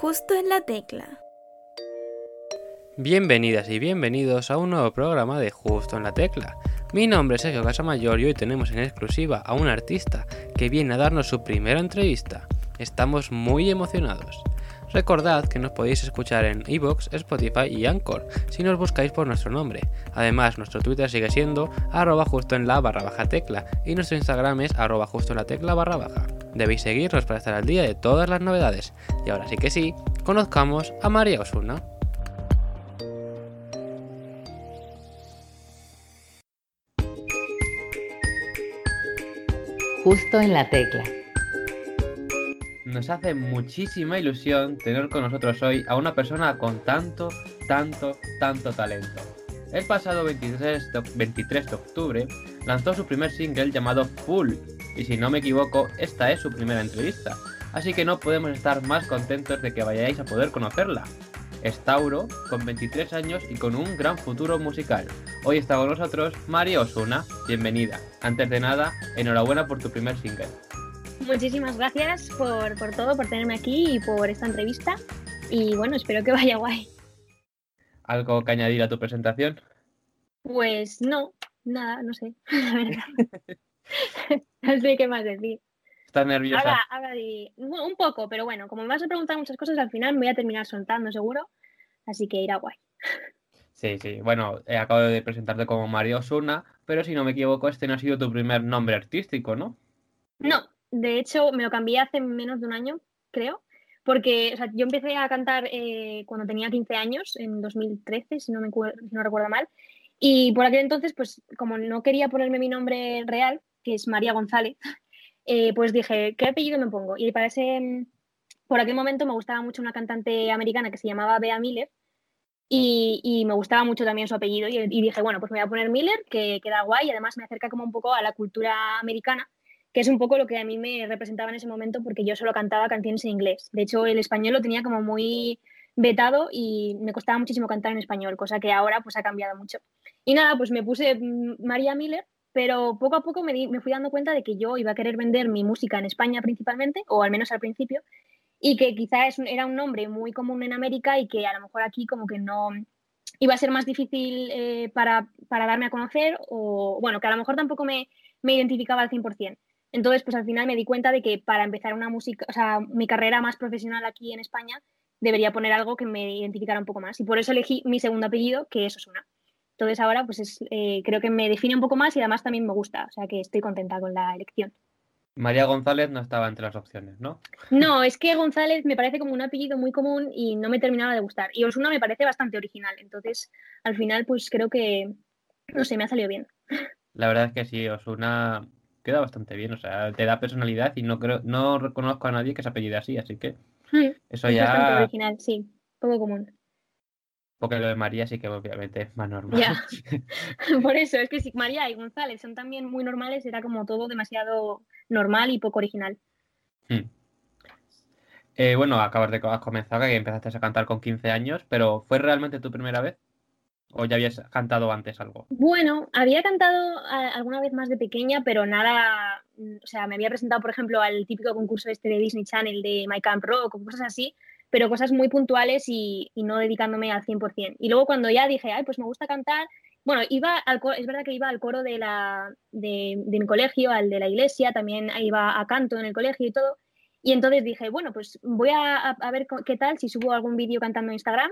Justo en la tecla. Bienvenidas y bienvenidos a un nuevo programa de Justo en la Tecla. Mi nombre es Sergio Casamayor y hoy tenemos en exclusiva a un artista que viene a darnos su primera entrevista. Estamos muy emocionados. Recordad que nos podéis escuchar en Evox, Spotify y Anchor si nos buscáis por nuestro nombre. Además, nuestro Twitter sigue siendo arroba justo en la barra baja tecla y nuestro Instagram es arroba justo en la tecla barra baja. Debéis seguirnos para estar al día de todas las novedades. Y ahora sí que sí, conozcamos a María Osuna. Justo en la tecla. Nos hace muchísima ilusión tener con nosotros hoy a una persona con tanto, tanto, tanto talento. El pasado 23 de, 23 de octubre lanzó su primer single llamado Full, y si no me equivoco, esta es su primera entrevista, así que no podemos estar más contentos de que vayáis a poder conocerla. Es Tauro, con 23 años y con un gran futuro musical. Hoy está con nosotros María Osuna, bienvenida. Antes de nada, enhorabuena por tu primer single. Muchísimas gracias por, por todo, por tenerme aquí y por esta entrevista. Y bueno, espero que vaya guay. ¿Algo que añadir a tu presentación? Pues no, nada, no sé, la verdad. no sé qué más decir. ¿Estás nerviosa? Ahora, ahora un poco, pero bueno, como me vas a preguntar muchas cosas, al final me voy a terminar soltando seguro. Así que irá guay. Sí, sí. Bueno, eh, acabo de presentarte como María Osuna, pero si no me equivoco, este no ha sido tu primer nombre artístico, ¿no? No, de hecho me lo cambié hace menos de un año, creo. Porque o sea, yo empecé a cantar eh, cuando tenía 15 años, en 2013, si no, me, si no recuerdo mal. Y por aquel entonces, pues como no quería ponerme mi nombre real, que es María González, eh, pues dije, ¿qué apellido me pongo? Y para ese, mm, por aquel momento me gustaba mucho una cantante americana que se llamaba Bea Miller y, me gustaba mucho también su apellido y, y dije, bueno, pues me voy a poner Miller, que queda guay y además me acerca como un poco a la cultura americana, que es un poco lo que a mí me representaba en ese momento porque yo solo cantaba canciones en inglés. De hecho, el español lo tenía como muy vetado y me costaba muchísimo cantar en español, cosa que ahora pues ha cambiado mucho. Y nada, pues me puse mm, María Miller, pero poco a poco me, di- me fui dando cuenta de que yo iba a querer vender mi música en España principalmente, o al menos al principio, y que quizá es un- era un nombre muy común en América y que a lo mejor aquí como que no iba a ser más difícil eh, para, darme a conocer o bueno, que a lo mejor tampoco me, identificaba al 100%. Entonces, pues al final me di cuenta de que para empezar una música, o sea, mi carrera más profesional aquí en España, debería poner algo que me identificara un poco más. Y por eso elegí mi segundo apellido, que es Osuna. Entonces ahora, pues es, eh, creo que me define un poco más y además también me gusta. O sea, que estoy contenta con la elección. María González no estaba entre las opciones, ¿no? No, es que González me parece como un apellido muy común y no me terminaba de gustar. Y Osuna me parece bastante original. Entonces, al final, pues creo que, no sé, me ha salido bien. La verdad es que sí, Osuna queda bastante bien, o sea, te da personalidad y no creo, no reconozco a nadie que se apellide así, así que Mm, eso es bastante ya, original, sí. Poco común. Porque lo de María sí que obviamente es más normal. Ya. Por eso, es que si María y González son también muy normales, era como todo demasiado normal y poco original. Hmm. Eh, bueno, acabas de has comenzado, que empezaste a cantar con 15 años, pero ¿fue realmente tu primera vez? ¿O ya habías cantado antes algo? Bueno, había cantado alguna vez más de pequeña, pero nada, mm, o sea, me había presentado, por ejemplo, al típico concurso este de Disney Channel de My Camp Rock o cosas así, pero cosas muy puntuales y, no dedicándome al 100%. Y luego cuando ya dije, ay, pues me gusta cantar, bueno, iba al co- es verdad que iba al coro de, la, de, mi colegio, al de la iglesia, también iba a canto en el colegio y todo. Y entonces dije, bueno, pues voy a, a- ver qué tal si subo algún vídeo cantando en Instagram.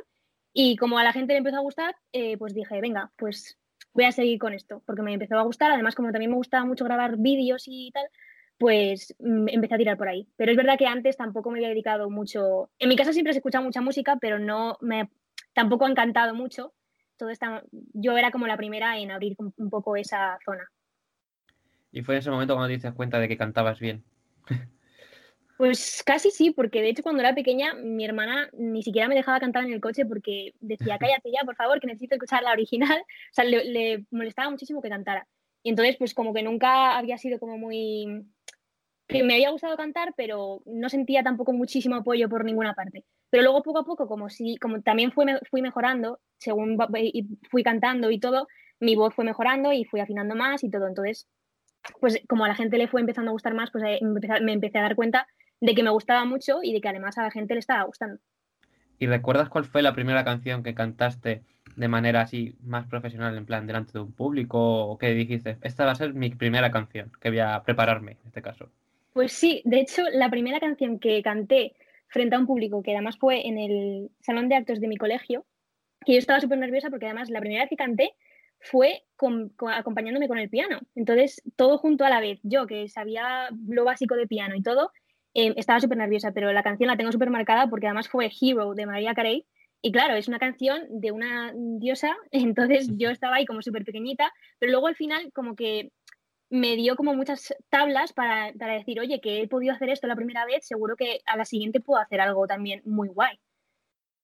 Y como a la gente le empezó a gustar, eh, pues dije, venga, pues voy a seguir con esto, porque me empezó a gustar. Además, como también me gustaba mucho grabar vídeos y tal, pues mm, empecé a tirar por ahí. Pero es verdad que antes tampoco me había dedicado mucho. En mi casa siempre se escucha mucha música, pero no me tampoco ha encantado mucho. Todo esta... Yo era como la primera en abrir un un poco esa zona. Y fue en ese momento cuando te diste cuenta de que cantabas bien. Pues casi sí, porque de hecho cuando era pequeña mi hermana ni siquiera me dejaba cantar en el coche porque decía, cállate ya, por favor, que necesito escuchar la original. O sea, le, le molestaba muchísimo que cantara. Y entonces, pues como que nunca había sido como muy... que me había gustado cantar, pero no sentía tampoco muchísimo apoyo por ninguna parte. Pero luego poco a poco, como si, como también fui, fui mejorando, según fui cantando y todo, mi voz fue mejorando y fui afinando más y todo. Entonces, pues como a la gente le fue empezando a gustar más, pues eh, me empecé a dar cuenta de que me gustaba mucho y de que además a la gente le estaba gustando. ¿Y recuerdas cuál fue la primera canción que cantaste de manera así más profesional, en plan delante de un público? ¿O que dijiste, esta va a ser mi primera canción, que voy a prepararme en este caso? Pues sí, de hecho, la primera canción que canté frente a un público, que además fue en el salón de actos de mi colegio, que yo estaba súper nerviosa porque además la primera vez que canté fue acompañándome con el piano. Entonces, todo junto a la vez. Yo, que sabía lo básico de piano y todo, em, estaba súper nerviosa, pero la canción la tengo súper marcada porque además fue Hero de María Carey. Y claro, es una canción de una diosa, entonces yo estaba ahí como súper pequeñita, pero luego al final como que me dio como muchas tablas para, para, decir, oye, que he podido hacer esto la primera vez, seguro que a la siguiente puedo hacer algo también muy guay.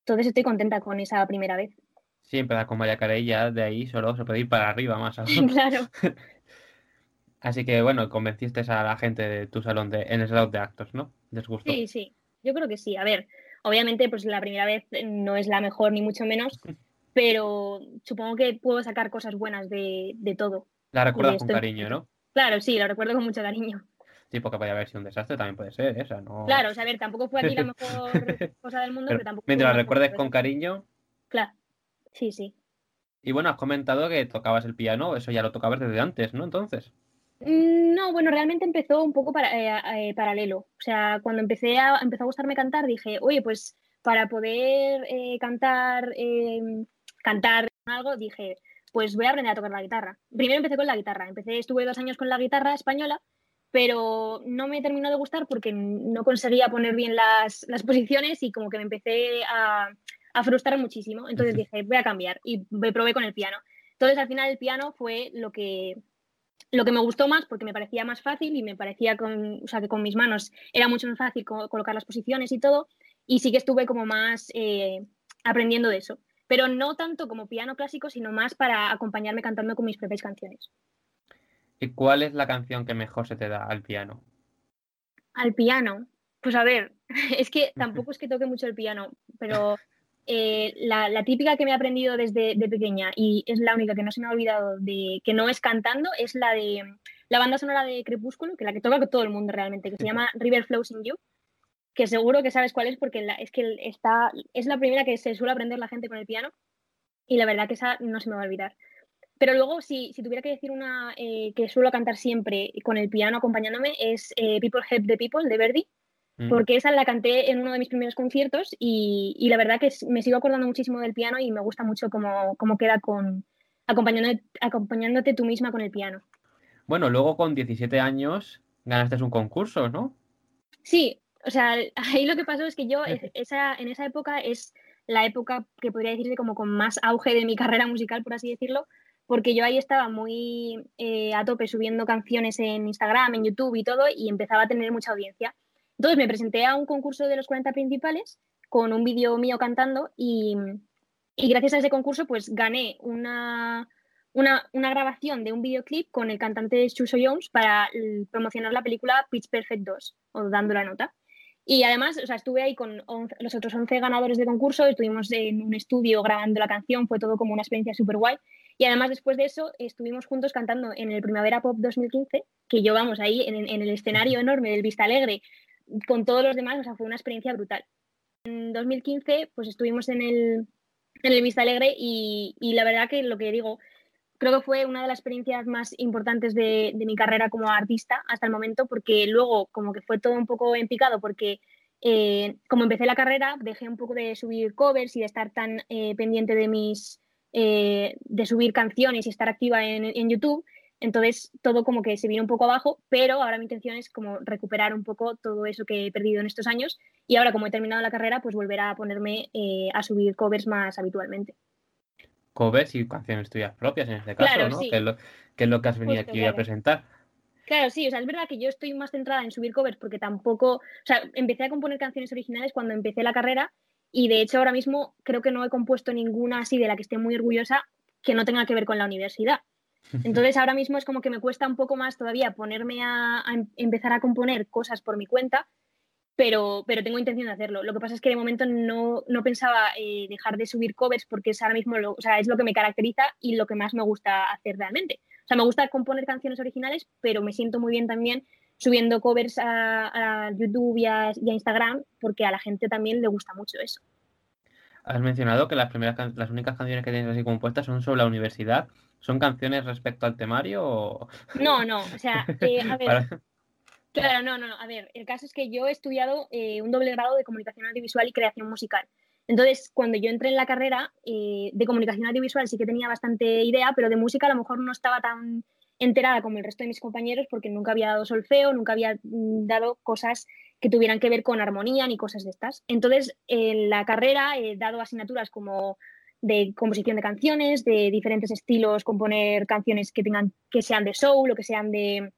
Entonces estoy contenta con esa primera vez. Sí, empezar con María Carey ya de ahí solo se puede ir para arriba más claro. Así que bueno, convenciste a la gente de tu salón de, en el salón de actos, ¿no? ¿Les gustó? Sí, sí. Yo creo que sí. A ver, obviamente, pues la primera vez no es la mejor ni mucho menos, pero supongo que puedo sacar cosas buenas de, de todo. La recuerdas con cariño, ¿no? Claro, sí, lo recuerdo con mucho cariño. Sí, porque puede haber sido un desastre, también puede ser, esa, ¿no? Claro, o sea, a ver, tampoco fue aquí la mejor cosa del mundo, pero, tampoco. Mientras la recuerdes con cariño. Claro, sí, sí. Y bueno, has comentado que tocabas el piano, eso ya lo tocabas desde antes, ¿no? Entonces. Mm, no, bueno, realmente empezó un poco para, eh, eh, paralelo. O sea, cuando empecé a, empezó a gustarme cantar, dije, oye, pues para poder eh, cantar, em, cantar algo, dije, pues voy a aprender a tocar la guitarra. Primero empecé con la guitarra, empecé, estuve dos años con la guitarra española, pero no me terminó de gustar porque no conseguía poner bien las, posiciones y como que me empecé a, frustrar muchísimo. Entonces dije, voy a cambiar y me probé con el piano. Entonces al final el piano fue lo que, lo que me gustó más porque me parecía más fácil y me parecía con, o sea, que con mis manos era mucho más fácil colocar las posiciones y todo. Y sí que estuve como más eh, aprendiendo de eso pero no tanto como piano clásico, sino más para acompañarme cantando con mis propias canciones. ¿Y cuál es la canción que mejor se te da al piano? Al piano. Pues a ver, es que tampoco es que toque mucho el piano, pero eh, la, típica que me he aprendido desde de pequeña y es la única que no se me ha olvidado de que no es cantando es la de la banda sonora de Crepúsculo, que es la que toca todo el mundo realmente, que se llama River Flows in You que seguro que sabes cuál es porque es que está, es la primera que se suele aprender la gente con el piano y la verdad que esa no se me va a olvidar. Pero luego, si, si tuviera que decir una eh, que suelo cantar siempre con el piano acompañándome, es eh, People Help the People de Verdi, mm. porque esa la canté en uno de mis primeros conciertos y, y, la verdad que me sigo acordando muchísimo del piano y me gusta mucho cómo, cómo queda con acompañándote, acompañándote tú misma con el piano. Bueno, luego con 17 años ganaste un concurso, ¿no? Sí, o sea, ahí lo que pasó es que yo, esa, en esa época es la época que podría decirse como con más auge de mi carrera musical, por así decirlo, porque yo ahí estaba muy eh, a tope subiendo canciones en Instagram, en YouTube y todo, y empezaba a tener mucha audiencia. Entonces me presenté a un concurso de los 40 principales con un vídeo mío cantando y, y, gracias a ese concurso pues gané una, una, una, grabación de un videoclip con el cantante Chuso Jones para promocionar la película Pitch Perfect 2 o Dando la Nota. Y además, o sea, estuve ahí con los otros 11 ganadores de concurso, estuvimos en un estudio grabando la canción, fue todo como una experiencia súper guay. Y además, después de eso, estuvimos juntos cantando en el Primavera Pop 2015, que yo, vamos, ahí en, el escenario enorme del Vista Alegre, con todos los demás, o sea, fue una experiencia brutal. En 2015, pues estuvimos en el, en el Vista Alegre y, y la verdad que lo que digo, creo que fue una de las experiencias más importantes de, mi carrera como artista hasta el momento, porque luego como que fue todo un poco en picado, porque eh, como empecé la carrera, dejé un poco de subir covers y de estar tan eh, pendiente de mis, eh, de subir canciones y estar activa en, en, YouTube. Entonces todo como que se vino un poco abajo, pero ahora mi intención es como recuperar un poco todo eso que he perdido en estos años y ahora como he terminado la carrera, pues volver a ponerme a subir covers más habitualmente covers y canciones tuyas propias en este caso, ¿no? Que, es lo, que, es lo, que has venido aquí a presentar. Claro, sí, o sea, es verdad que yo estoy más centrada en subir covers porque tampoco, o sea, empecé a componer canciones originales cuando empecé la carrera y de hecho ahora mismo creo que no he compuesto ninguna así de la que esté muy orgullosa que no tenga que ver con la universidad. Entonces ahora mismo es como que me cuesta un poco más todavía ponerme a, a em, empezar a componer cosas por mi cuenta pero, pero tengo intención de hacerlo. Lo que pasa es que de momento no, no pensaba eh, dejar de subir covers porque es ahora mismo lo, o sea, es lo que me caracteriza y lo que más me gusta hacer realmente. O sea, me gusta componer canciones originales, pero me siento muy bien también subiendo covers a, YouTube y a, Instagram porque a la gente también le gusta mucho eso. Has mencionado que las primeras las únicas canciones que tienes así compuestas son sobre la universidad. ¿Son canciones respecto al temario o...? No, no, o sea, eh, a ver... Claro, no, no. A ver, el caso es que yo he estudiado eh, un doble grado de comunicación audiovisual y creación musical. Entonces, cuando yo entré en la carrera eh, de comunicación audiovisual sí que tenía bastante idea, pero de música a lo mejor no estaba tan enterada como el resto de mis compañeros porque nunca había dado solfeo, nunca había mm, dado cosas que tuvieran que ver con armonía ni cosas de estas. Entonces, en la carrera he dado asignaturas como de composición de canciones, de diferentes estilos, componer canciones que tengan que sean de soul o que sean de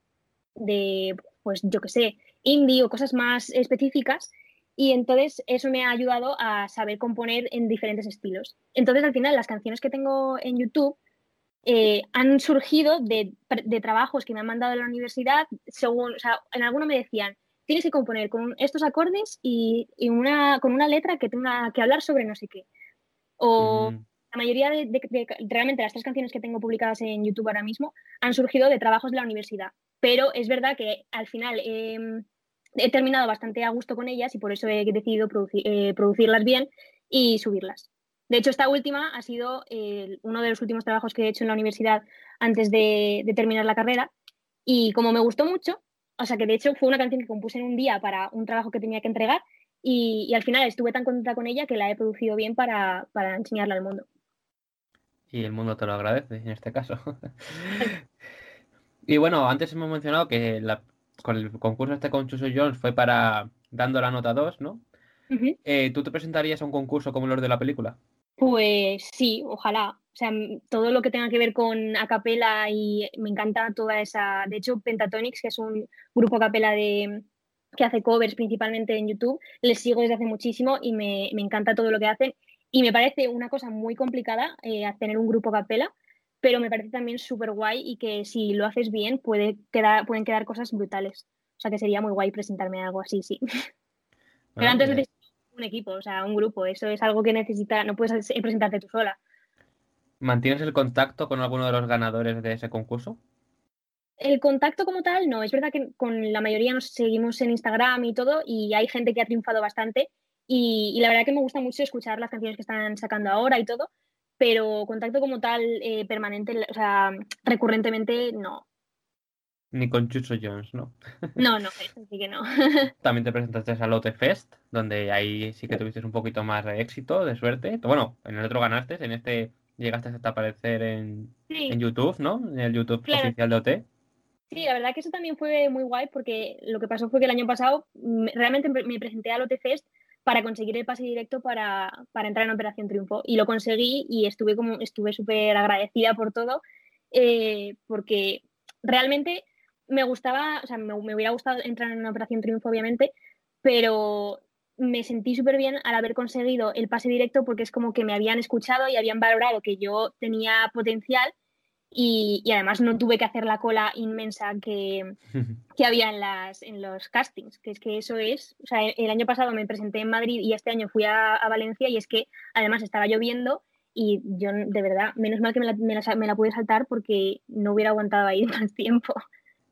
pues yo qué sé, indie o cosas más específicas. Y entonces eso me ha ayudado a saber componer en diferentes estilos. Entonces al final las canciones que tengo en YouTube eh, han surgido de, trabajos que me han mandado de la universidad. Según, o sea, en alguno me decían, tienes que componer con estos acordes y, una, con una letra que tenga que hablar sobre no sé qué. O la mayoría de, realmente las tres canciones que tengo publicadas en YouTube ahora mismo han surgido de trabajos de la universidad pero es verdad que al final em, he terminado bastante a gusto con ellas y por eso he decidido eh, producirlas bien y subirlas. De hecho, esta última ha sido uno de los últimos trabajos que he hecho en la universidad antes de, terminar la carrera y como me gustó mucho, o sea que de hecho fue una canción que compuse en un día para un trabajo que tenía que entregar y, al final estuve tan contenta con ella que la he producido bien para, para enseñarla al mundo. Y el mundo te lo agradece en este caso. Y bueno, antes hemos mencionado que con el concurso este con Chuso Jones fue para dando la nota 2, ¿no? Eh, ¿Tú te presentarías a un concurso como los de la película? Pues sí, ojalá. O sea, todo lo que tenga que ver con acapela y me encanta toda esa. De hecho, Pentatonix, que es un grupo acapela de que hace covers principalmente en YouTube, les sigo desde hace muchísimo y me, encanta todo lo que hacen. Y me parece una cosa muy complicada eh, tener un grupo capela pero me parece también súper guay y que si lo haces bien puede quedar, pueden quedar cosas brutales. O sea que sería muy guay presentarme algo así, sí. pero antes necesitas un equipo, o sea, un grupo. Eso es algo que necesita, no puedes presentarte tú sola. ¿Mantienes el contacto con alguno de los ganadores de ese concurso? El contacto como tal, no. Es verdad que con la mayoría nos seguimos en Instagram y todo, y hay gente que ha triunfado bastante. Y, y, la verdad que me gusta mucho escuchar las canciones que están sacando ahora y todo pero contacto como tal eh, permanente, o sea, recurrentemente no. Ni con Chucho Jones, ¿no? No, no, eso sí que no. También te presentaste a Lotte Fest, donde ahí sí que tuviste un poquito más de éxito, de suerte. Bueno, en el otro ganaste, en este llegaste hasta aparecer en, en YouTube, ¿no? En el YouTube oficial de OT. Sí, la verdad que eso también fue muy guay porque lo que pasó fue que el año pasado realmente me presenté a Lotte Fest para conseguir el pase directo para, entrar en Operación Triunfo. Y lo conseguí y estuve como estuve súper agradecida por todo, eh, porque realmente me gustaba, o sea, me, hubiera gustado entrar en Operación Triunfo, obviamente, pero me sentí súper bien al haber conseguido el pase directo porque es como que me habían escuchado y habían valorado que yo tenía potencial y, además no tuve que hacer la cola inmensa que, había en, las, en los castings, que es que eso es, o sea, el año pasado me presenté en Madrid y este año fui a, Valencia y es que además estaba lloviendo y yo de verdad, menos mal que me la, me la, pude saltar porque no hubiera aguantado ahí más tiempo.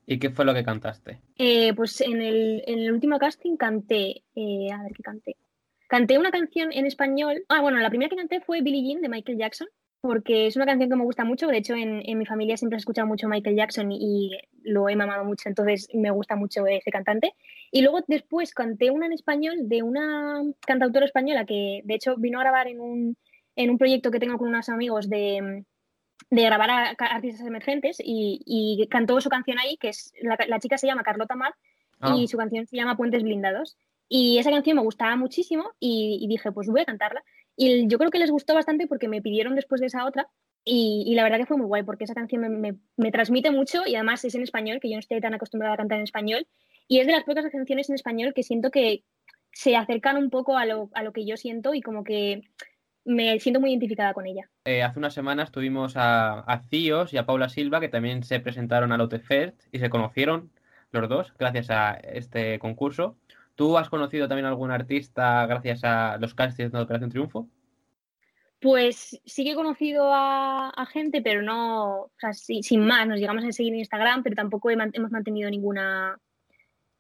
¿Y qué fue lo que cantaste? Eh, pues en el, en el, último casting canté, eh, a ver qué canté. Canté una canción en español. Ah, bueno, la primera que canté fue Billie Jean de Michael Jackson porque es una canción que me gusta mucho. De hecho, en, mi familia siempre he escuchado mucho Michael Jackson y, lo he mamado mucho, entonces me gusta mucho ese cantante. Y luego después canté una en español de una cantautora española que, de hecho, vino a grabar en un, en un proyecto que tengo con unos amigos de, de grabar a, artistas emergentes y, cantó su canción ahí, que es la, chica se llama Carlota Mar y ah. su canción se llama Puentes Blindados. Y esa canción me gustaba muchísimo y, y dije, pues voy a cantarla. Y yo creo que les gustó bastante porque me pidieron después de esa otra y, la verdad que fue muy guay porque esa canción me, me, transmite mucho y además es en español, que yo no estoy tan acostumbrada a cantar en español. Y es de las pocas canciones en español que siento que se acercan un poco a lo, a lo que yo siento y como que me siento muy identificada con ella. Eh, hace unas semanas tuvimos a, a Cíos y a Paula Silva que también se presentaron a Lotte Fest y se conocieron los dos gracias a este concurso. ¿Tú has conocido también a algún artista gracias a los castings de Operación Triunfo? Pues sí que he conocido a, gente, pero no, o sea, sin más, nos llegamos a seguir en Instagram, pero tampoco hemos mantenido ninguna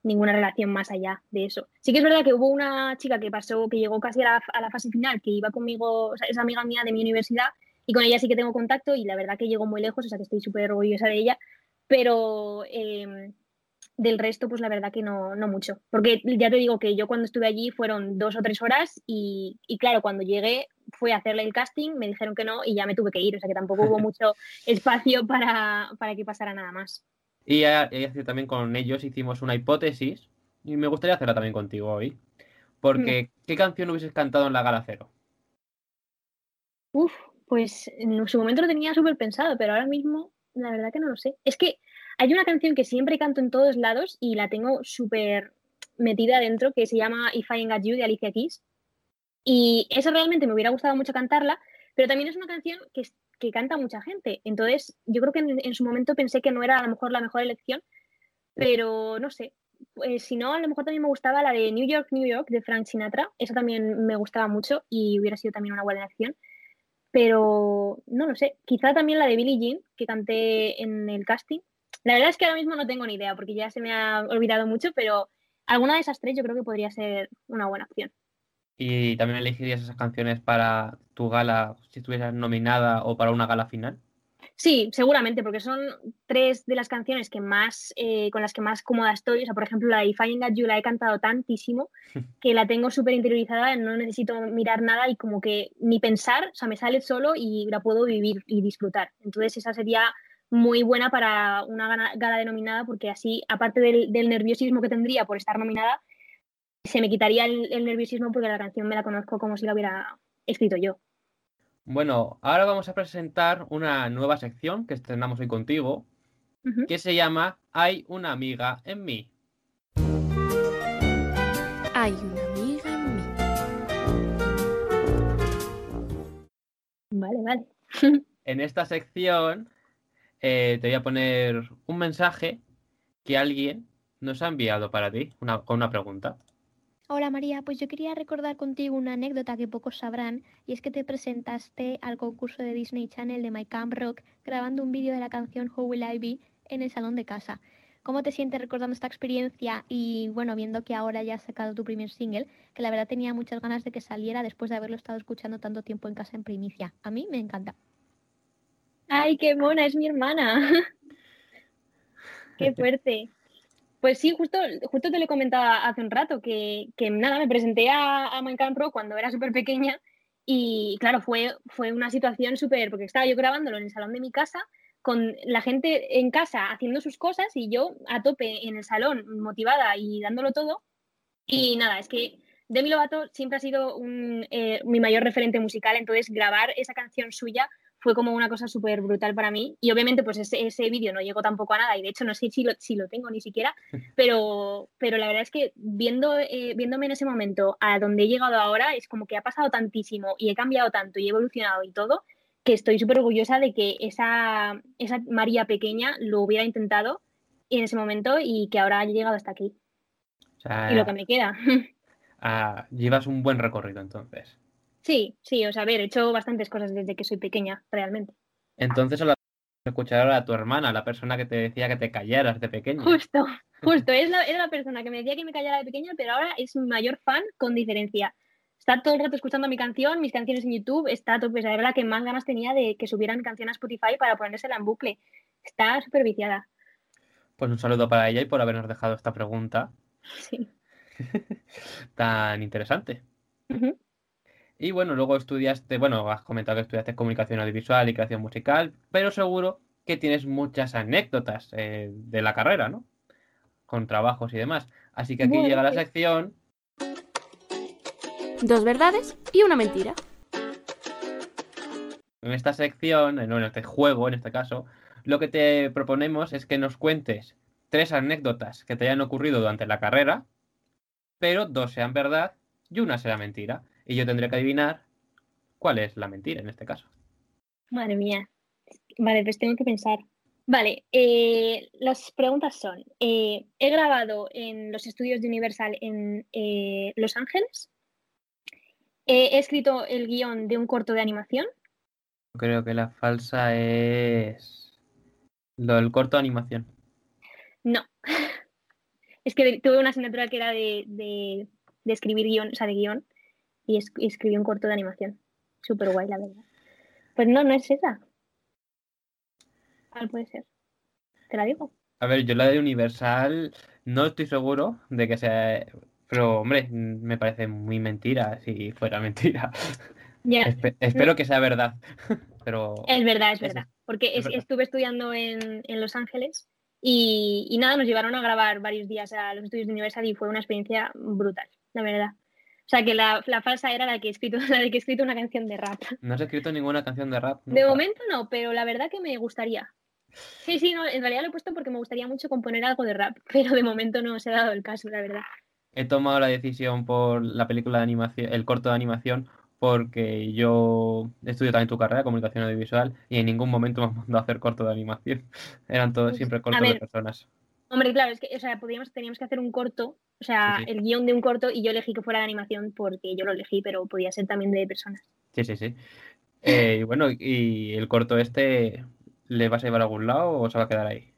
ninguna relación más allá de eso. Sí que es verdad que hubo una chica que pasó, que llegó casi a la, fase final, que iba conmigo, o sea, es amiga mía de mi universidad, y con ella sí que tengo contacto, y la verdad que llegó muy lejos, o sea que estoy súper orgullosa de ella, pero em, del resto, pues la verdad que no, no mucho. Porque ya te digo que yo cuando estuve allí fueron dos o tres horas, y, y claro, cuando llegué fue a hacerle el casting, me dijeron que no, y ya me tuve que ir, o sea que tampoco hubo mucho espacio para, para que pasara nada más. Y también con ellos hicimos una hipótesis y me gustaría hacerla también contigo hoy. Porque, mm. ¿qué canción hubieses cantado en la gala cero? Uf, pues en su momento lo tenía súper pensado, pero ahora mismo la verdad que no lo sé. Es que hay una canción que siempre canto en todos lados y la tengo súper metida dentro que se llama If I Ain't Got You de Alicia Keys. Y esa realmente me hubiera gustado mucho cantarla, pero también es una canción que que canta mucha gente. Entonces, yo creo que en, su momento pensé que no era a lo mejor la mejor elección, pero no sé. Pues, si no, a lo mejor también me gustaba la de New York, New York de Frank Sinatra. Esa también me gustaba mucho y hubiera sido también una buena elección. Pero no lo sé. Quizá también la de Billie Jean, que canté en el casting. La verdad es que ahora mismo no tengo ni idea porque ya se me ha olvidado mucho, pero alguna de esas tres yo creo que podría ser una buena opción. ¿Y también elegirías esas canciones para tu gala si estuvieras nominada o para una gala final? Sí, seguramente, porque son tres de las canciones que más, eh, con las que más cómoda estoy. O sea, por ejemplo, la de If I You la he cantado tantísimo que la tengo súper interiorizada, no necesito mirar nada y como que ni pensar, o sea, me sale solo y la puedo vivir y disfrutar. Entonces, esa sería muy buena para una gala, denominada porque así, aparte del, del nerviosismo que tendría por estar nominada, se me quitaría el, nerviosismo porque la canción me la conozco como si la hubiera escrito yo. Bueno, ahora vamos a presentar una nueva sección que estrenamos hoy contigo, que se llama Hay una amiga en mí. Hay una amiga en mí. Vale, vale. en esta sección eh, te voy a poner un mensaje que alguien nos ha enviado para ti, con una pregunta. Hola María, pues yo quería recordar contigo una anécdota que pocos sabrán y es que te presentaste al concurso de Disney Channel de My Camp Rock grabando un vídeo de la canción How Will I Be en el salón de casa. ¿Cómo te sientes recordando esta experiencia y bueno, viendo que ahora ya has sacado tu primer single, que la verdad tenía muchas ganas de que saliera después de haberlo estado escuchando tanto tiempo en casa en primicia? A mí me encanta. Ay, qué mona, es mi hermana. qué fuerte. Pues sí, justo, justo te lo comentaba hace un rato, que, nada, me presenté a, a Minecraft Pro cuando era súper pequeña y claro, fue, fue una situación súper, porque estaba yo grabándolo en el salón de mi casa, con la gente en casa haciendo sus cosas y yo a tope en el salón, motivada y dándolo todo. Y nada, es que Demi Lovato siempre ha sido eh, mi mayor referente musical, entonces grabar esa canción suya fue como una cosa súper brutal para mí. Y obviamente, pues ese, ese vídeo no llegó tampoco a nada, y de hecho no sé si lo, si lo tengo ni siquiera, pero, pero la verdad es que viendo, eh, viéndome en ese momento a donde he llegado ahora, es como que ha pasado tantísimo y he cambiado tanto y he evolucionado y todo, que estoy súper orgullosa de que esa, esa María pequeña lo hubiera intentado en ese momento y que ahora haya llegado hasta aquí. y lo que me queda. Ah, llevas un buen recorrido entonces. Sí, sí, o sea, a ver, he hecho bastantes cosas desde que soy pequeña, realmente. Entonces, a escuchar ahora a tu hermana, la persona que te decía que te callaras de pequeña. Justo, justo, es la, era la persona que me decía que me callara de pequeña, pero ahora es mi mayor fan con diferencia. Está todo el rato escuchando mi canción, mis canciones en YouTube, está todo, pues la que más ganas tenía de que subiera mi canción a Spotify para ponérsela en bucle. Está súper viciada. Pues un saludo para ella y por habernos dejado esta pregunta. Sí. Tan interesante. Y bueno, luego estudiaste, bueno, has comentado que estudiaste comunicación audiovisual y creación musical, pero seguro que tienes muchas anécdotas eh, de la carrera, ¿no? Con trabajos y demás. Así que aquí llega la sección. Dos verdades y una mentira. En esta sección, en este juego en este caso, lo que te proponemos es que nos cuentes tres anécdotas que te hayan ocurrido durante la carrera, pero dos sean verdad y una sea mentira y yo tendré que adivinar cuál es la mentira en este caso. Madre mía. Vale, pues tengo que pensar. Vale, eh, las preguntas son, eh, he grabado en los estudios de Universal en eh, Los Ángeles, he escrito el guion de un corto de animación. Creo que la falsa es lo del corto de animación. No. Es que tuve una asignatura que era de, de, de escribir guion, o sea, de guion, y, es, y escribí un corto de animación. Súper guay, la verdad. Pues no, no es esa. ¿Cuál puede ser? Te la digo. A ver, yo la de Universal no estoy seguro de que sea. Pero, hombre, me parece muy mentira si fuera mentira. Espe- espero que sea verdad. Pero. Es verdad, es verdad. Porque es es- verdad. estuve estudiando en, en Los Ángeles y, y nada, nos llevaron a grabar varios días a los estudios de Universal y fue una experiencia brutal, la verdad. O sea que la, la falsa era la que he escrito, la de que he escrito una canción de rap. No has escrito ninguna canción de rap. De momento no, pero la verdad que me gustaría. Sí, sí, no, en realidad lo he puesto porque me gustaría mucho componer algo de rap, pero de momento no se ha dado el caso, la verdad. He tomado la decisión por la película de animación, el corto de animación, porque yo estudio también tu carrera, comunicación audiovisual, y en ningún momento me han mandado a hacer corto de animación. Eran todos siempre cortos de personas. Hombre, claro, es que, o sea, podríamos, teníamos que hacer un corto, o sea, Sí, sí. el guion de un corto y yo elegí que fuera de animación porque yo lo elegí, pero podía ser también de personas. Sí, sí, sí. Eh, y bueno, ¿y el corto este le vas a llevar a algún lado o se va a quedar ahí?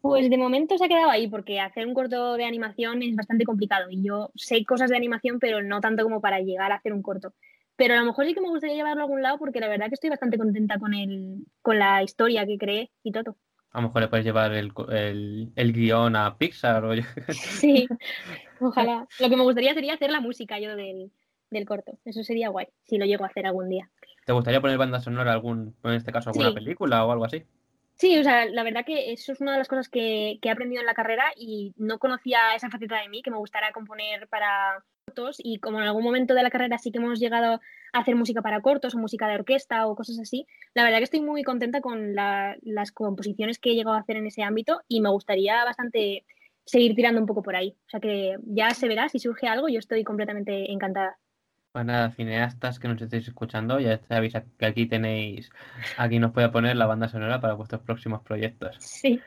Pues de momento se ha quedado ahí porque hacer un corto de animación es bastante complicado y yo sé cosas de animación, pero no tanto como para llegar a hacer un corto. Pero a lo mejor sí que me gustaría llevarlo a algún lado porque la verdad que estoy bastante contenta con el, con la historia que creé y todo. A lo mejor le puedes llevar el, el, el guion a Pixar o Sí, ojalá. Lo que me gustaría sería hacer la música yo del, del corto. Eso sería guay, si lo llego a hacer algún día. ¿Te gustaría poner banda sonora algún, en este caso, alguna Sí. película o algo así? Sí, o sea, la verdad que eso es una de las cosas que, que he aprendido en la carrera y no conocía esa faceta de mí, que me gustara componer para cortos y como en algún momento de la carrera sí que hemos llegado a hacer música para cortos o música de orquesta o cosas así, la verdad que estoy muy contenta con la- las composiciones que he llegado a hacer en ese ámbito y me gustaría bastante seguir tirando un poco por ahí. O sea que ya se verá, si surge algo, yo estoy completamente encantada. Pues nada, cineastas que nos estéis escuchando, ya sabéis que aquí tenéis, aquí nos puede poner la banda sonora para vuestros próximos proyectos. Sí.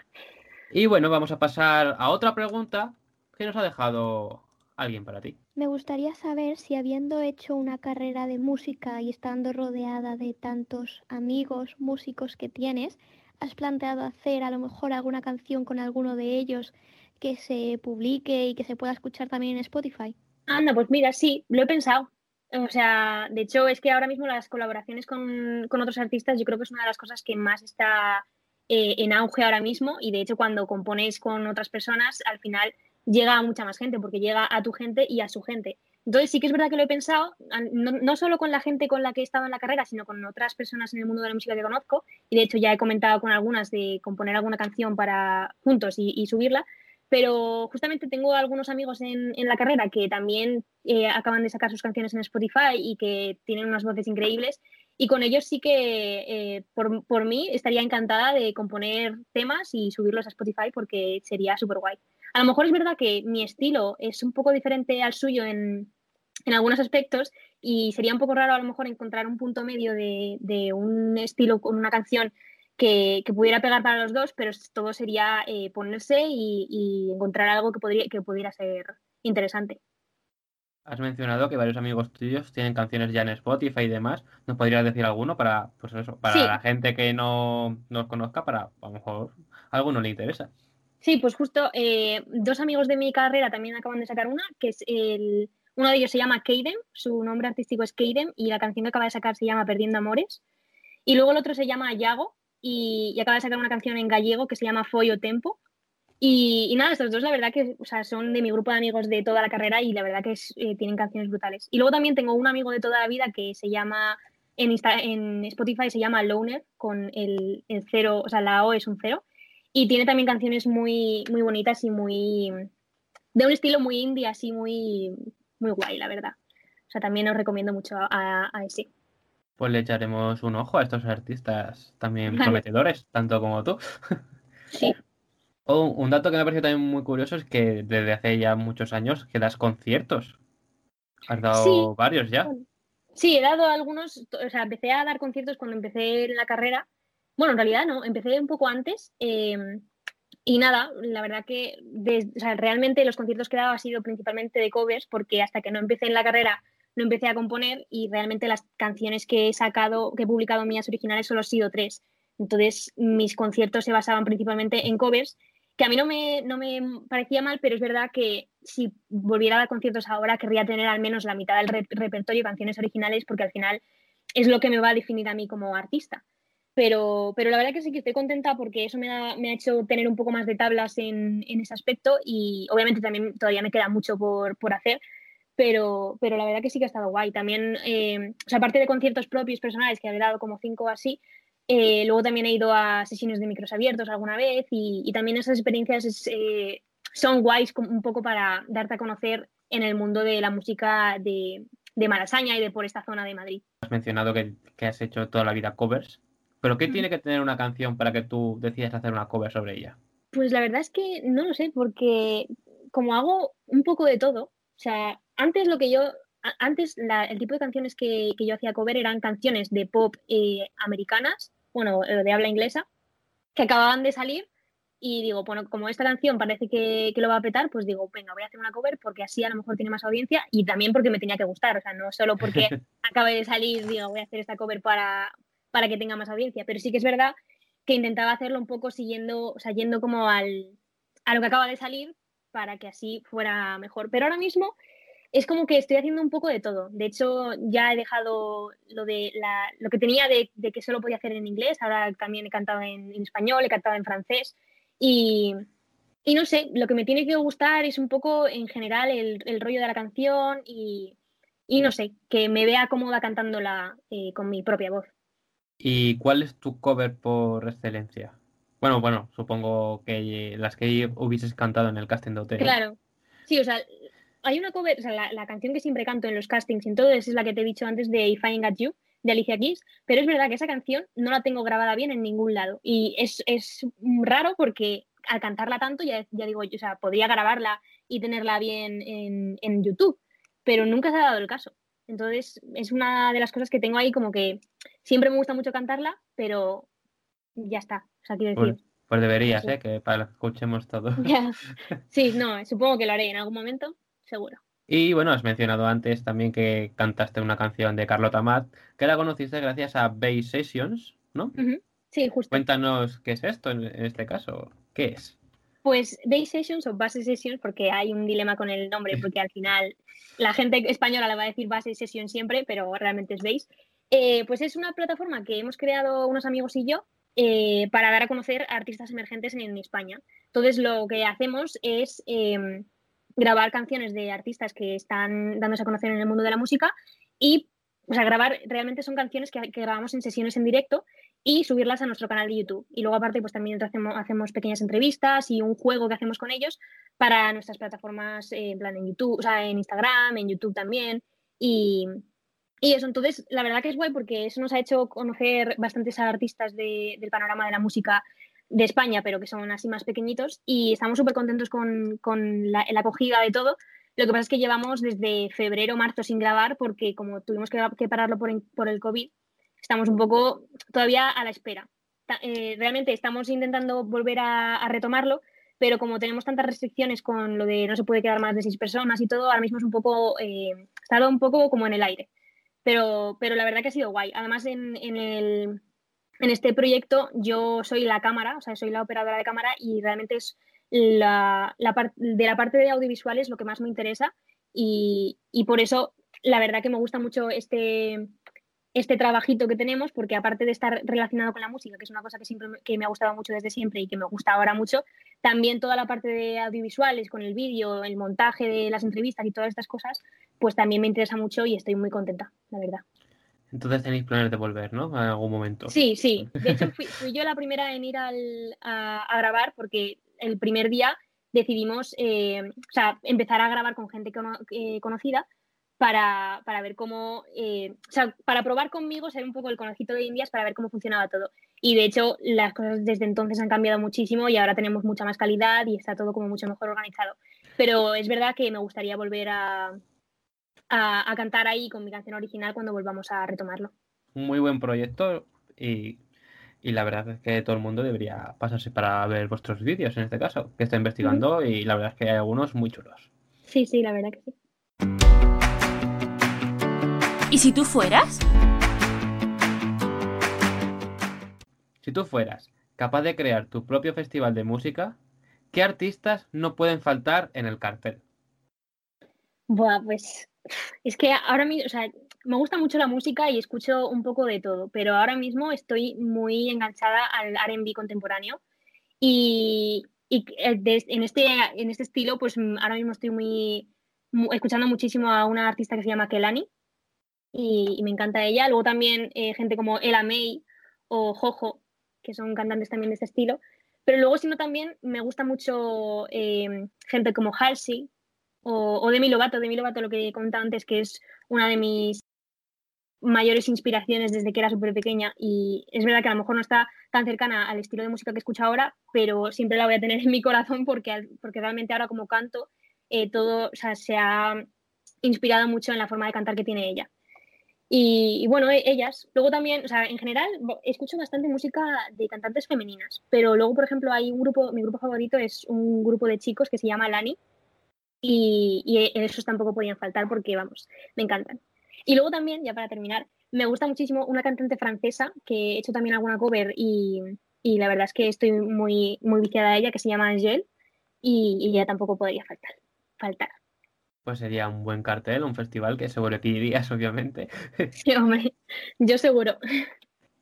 Y bueno, vamos a pasar a otra pregunta que nos ha dejado alguien para ti. Me gustaría saber si habiendo hecho una carrera de música y estando rodeada de tantos amigos músicos que tienes, has planteado hacer a lo mejor alguna canción con alguno de ellos que se publique y que se pueda escuchar también en Spotify. Anda, pues mira, sí, lo he pensado. O sea, de hecho, es que ahora mismo las colaboraciones con, con otros artistas yo creo que es una de las cosas que más está eh, en auge ahora mismo y de hecho cuando compones con otras personas al final llega a mucha más gente porque llega a tu gente y a su gente. Entonces sí que es verdad que lo he pensado, no, no solo con la gente con la que he estado en la carrera, sino con otras personas en el mundo de la música que conozco y de hecho ya he comentado con algunas de componer alguna canción para juntos y, y subirla, pero justamente tengo algunos amigos en, en la carrera que también eh, acaban de sacar sus canciones en Spotify y que tienen unas voces increíbles. Y con ellos sí que, eh, por, por mí, estaría encantada de componer temas y subirlos a Spotify porque sería súper guay. A lo mejor es verdad que mi estilo es un poco diferente al suyo en, en algunos aspectos y sería un poco raro a lo mejor encontrar un punto medio de, de un estilo con una canción que, que pudiera pegar para los dos, pero todo sería eh, ponerse y, y encontrar algo que, podría, que pudiera ser interesante. Has mencionado que varios amigos tuyos tienen canciones ya en Spotify y demás. ¿Nos podrías decir alguno para, pues eso, para Sí. la gente que no nos conozca, para a lo mejor a alguno le interesa? Sí, pues justo eh, dos amigos de mi carrera también acaban de sacar una, que es el, uno de ellos se llama Kaden, su nombre artístico es Kaden y la canción que acaba de sacar se llama Perdiendo Amores. Y luego el otro se llama Yago y, y acaba de sacar una canción en gallego que se llama Follo Tempo. Y, y nada, estos dos la verdad que o sea, son de mi grupo de amigos de toda la carrera y la verdad que eh, tienen canciones brutales. Y luego también tengo un amigo de toda la vida que se llama, en, en Spotify se llama Loner, con el, el cero, o sea, la O es un cero. Y tiene también canciones muy, muy bonitas y muy. de un estilo muy indie, así muy, muy guay, la verdad. O sea, también os recomiendo mucho a, ese. Pues le echaremos un ojo a estos artistas también Vale. prometedores, tanto como tú. Sí. Oh, un dato que me ha parecido también muy curioso es que desde hace ya muchos años que das conciertos. Has dado Sí. varios ya. Sí, he dado algunos, o sea, empecé a dar conciertos cuando empecé en la carrera. Bueno, en realidad no, empecé un poco antes. eh, y nada, la verdad que o sea, realmente los conciertos que he dado ha sido principalmente de covers, porque hasta que no empecé en la carrera no empecé a componer y realmente las canciones que he sacado, que he publicado mías originales solo han sido tres. Entonces, mis conciertos se basaban principalmente en covers que a mí no me, no me parecía mal, pero es verdad que si volviera a dar conciertos ahora, querría tener al menos la mitad del repertorio de canciones originales, porque al final es lo que me va a definir a mí como artista. Pero, pero la verdad que sí que estoy contenta porque eso me ha, me ha hecho tener un poco más de tablas en, en, ese aspecto y obviamente también todavía me queda mucho por, por hacer, pero, pero la verdad que sí que ha estado guay. También, eh, o sea, aparte de conciertos propios personales, que he dado como cinco o así, eh, luego también he ido a sesiones de micros abiertos alguna vez y, y también esas experiencias eh, son guays un poco para darte a conocer en el mundo de la música de, de Malasaña y de por esta zona de Madrid. Has mencionado que, que has hecho toda la vida covers. ¿Pero qué tiene que tener una canción para que tú decidas hacer una cover sobre ella? Pues la verdad es que no lo sé, porque como hago un poco de todo, o sea, antes lo que yo, antes la, el tipo de canciones que, que, yo hacía cover eran canciones de pop eh, americanas, bueno, eh, de habla inglesa, que acababan de salir y digo, bueno, como esta canción parece que, que, lo va a petar, pues digo, venga, voy a hacer una cover porque así a lo mejor tiene más audiencia y también porque me tenía que gustar, o sea, no solo porque acabe de salir, digo, voy a hacer esta cover para, para que tenga más audiencia. Pero sí que es verdad que intentaba hacerlo un poco siguiendo, o sea, yendo como al, a lo que acaba de salir para que así fuera mejor. Pero ahora mismo es como que estoy haciendo un poco de todo. De hecho, ya he dejado lo de la, lo que tenía de, de, que solo podía hacer en inglés. Ahora también he cantado en, español, he cantado en francés. Y, y, no sé, lo que me tiene que gustar es un poco en general el, el rollo de la canción y, y, no sé, que me vea cómoda cantándola eh, con mi propia voz. ¿Y cuál es tu cover por excelencia? Bueno, bueno, supongo que las que hubieses cantado en el casting de hotel. Claro. Sí, o sea, hay una cover, o sea, la, canción que siempre canto en los castings y en todo es la que te he dicho antes de If I Got You, de Alicia Keys, pero es verdad que esa canción no la tengo grabada bien en ningún lado. Y es, es raro porque al cantarla tanto, ya, ya digo, o sea, podría grabarla y tenerla bien en, en YouTube, pero nunca se ha dado el caso. Entonces, es una de las cosas que tengo ahí como que siempre me gusta mucho cantarla, pero ya está. O sea, quiero decir. Pues, pues deberías, sí. ¿eh? Que para que escuchemos todo. Yeah. Sí, no, supongo que lo haré en algún momento, seguro. Y bueno, has mencionado antes también que cantaste una canción de Carlota Matt, que la conociste gracias a Bay Sessions, ¿no? Uh -huh. Sí, justo. Cuéntanos qué es esto en, en este caso. ¿Qué es? Pues Bay Sessions o Base Sessions, porque hay un dilema con el nombre, porque al final la gente española le va a decir Base Sessions siempre, pero realmente es Base. Eh, pues es una plataforma que hemos creado unos amigos y yo eh, para dar a conocer a artistas emergentes en, España. Entonces lo que hacemos es eh, grabar canciones de artistas que están dándose a conocer en el mundo de la música y o sea, grabar realmente son canciones que, que, grabamos en sesiones en directo y subirlas a nuestro canal de YouTube. Y luego aparte pues también hacemos, hacemos pequeñas entrevistas y un juego que hacemos con ellos para nuestras plataformas eh, en plan en YouTube, o sea, en Instagram, en YouTube también. Y, y eso, entonces, la verdad que es guay porque eso nos ha hecho conocer bastantes artistas de, del panorama de la música de España, pero que son así más pequeñitos. Y estamos súper contentos con, con la, acogida de todo. Lo que pasa es que llevamos desde febrero, marzo sin grabar porque como tuvimos que, pararlo por, por, el COVID, estamos un poco todavía a la espera. Eh, realmente estamos intentando volver a, retomarlo, pero como tenemos tantas restricciones con lo de no se puede quedar más de seis personas y todo, ahora mismo es un poco, eh, estado un poco como en el aire. Pero, pero la verdad que ha sido guay. Además, en, en, el, en este proyecto yo soy la cámara, o sea, soy la operadora de cámara y realmente es la, la de la parte de audiovisuales lo que más me interesa y, y, por eso la verdad que me gusta mucho este, este trabajito que tenemos porque aparte de estar relacionado con la música, que es una cosa que siempre que me ha gustado mucho desde siempre y que me gusta ahora mucho, también toda la parte de audiovisuales con el vídeo, el montaje de las entrevistas y todas estas cosas, pues también me interesa mucho y estoy muy contenta, la verdad. Entonces tenéis planes de volver, ¿no? En algún momento. Sí, sí. De hecho, fui, fui yo la primera en ir al, a, a, grabar porque el primer día decidimos eh, o sea, empezar a grabar con gente cono eh, conocida para, para, ver cómo, eh, o sea, para probar conmigo, ser un poco el conejito de Indias para ver cómo funcionaba todo. Y de hecho, las cosas desde entonces han cambiado muchísimo y ahora tenemos mucha más calidad y está todo como mucho mejor organizado. Pero es verdad que me gustaría volver a, a, a cantar ahí con mi canción original cuando volvamos a retomarlo. Un muy buen proyecto y y la verdad es que todo el mundo debería pasarse para ver vuestros vídeos en este caso, que está investigando y la verdad es que hay algunos muy chulos. Sí, sí, la verdad que sí. ¿Y si tú fueras? Si tú fueras capaz de crear tu propio festival de música, ¿qué artistas no pueden faltar en el cartel? Buah, pues es que ahora mismo, o sea, me gusta mucho la música y escucho un poco de todo, pero ahora mismo estoy muy enganchada al RB contemporáneo y, y eh, en, este, en este estilo, pues ahora mismo estoy muy, escuchando muchísimo a una artista que se llama Kelani y, me encanta ella. Luego también eh, gente como Ella May o Jojo, que son cantantes también de este estilo. Pero luego, si no, también me gusta mucho eh, gente como Halsey o, o Demi Lovato. Demi Lovato, lo que comentaba antes, que es una de mis mayores inspiraciones desde que era súper pequeña y es verdad que a lo mejor no está tan cercana al estilo de música que escucho ahora, pero siempre la voy a tener en mi corazón porque, porque realmente ahora como canto eh, todo se ha inspirado mucho en la forma de cantar que tiene ella. Y, bueno, e, ellas, luego también, o sea, en general escucho bastante música de cantantes femeninas, pero luego, por ejemplo, hay un grupo, mi grupo favorito es un grupo de chicos que se llama Lani y, y esos tampoco podían faltar porque, vamos, me encantan. Y luego también, ya para terminar, me gusta muchísimo una cantante francesa que he hecho también alguna cover y, y la verdad es que estoy muy, muy viciada a ella, que se llama Angel y, y ella tampoco podría faltar. faltar. Pues sería un buen cartel, un festival que seguro que irías, obviamente. Sí, hombre, yo seguro.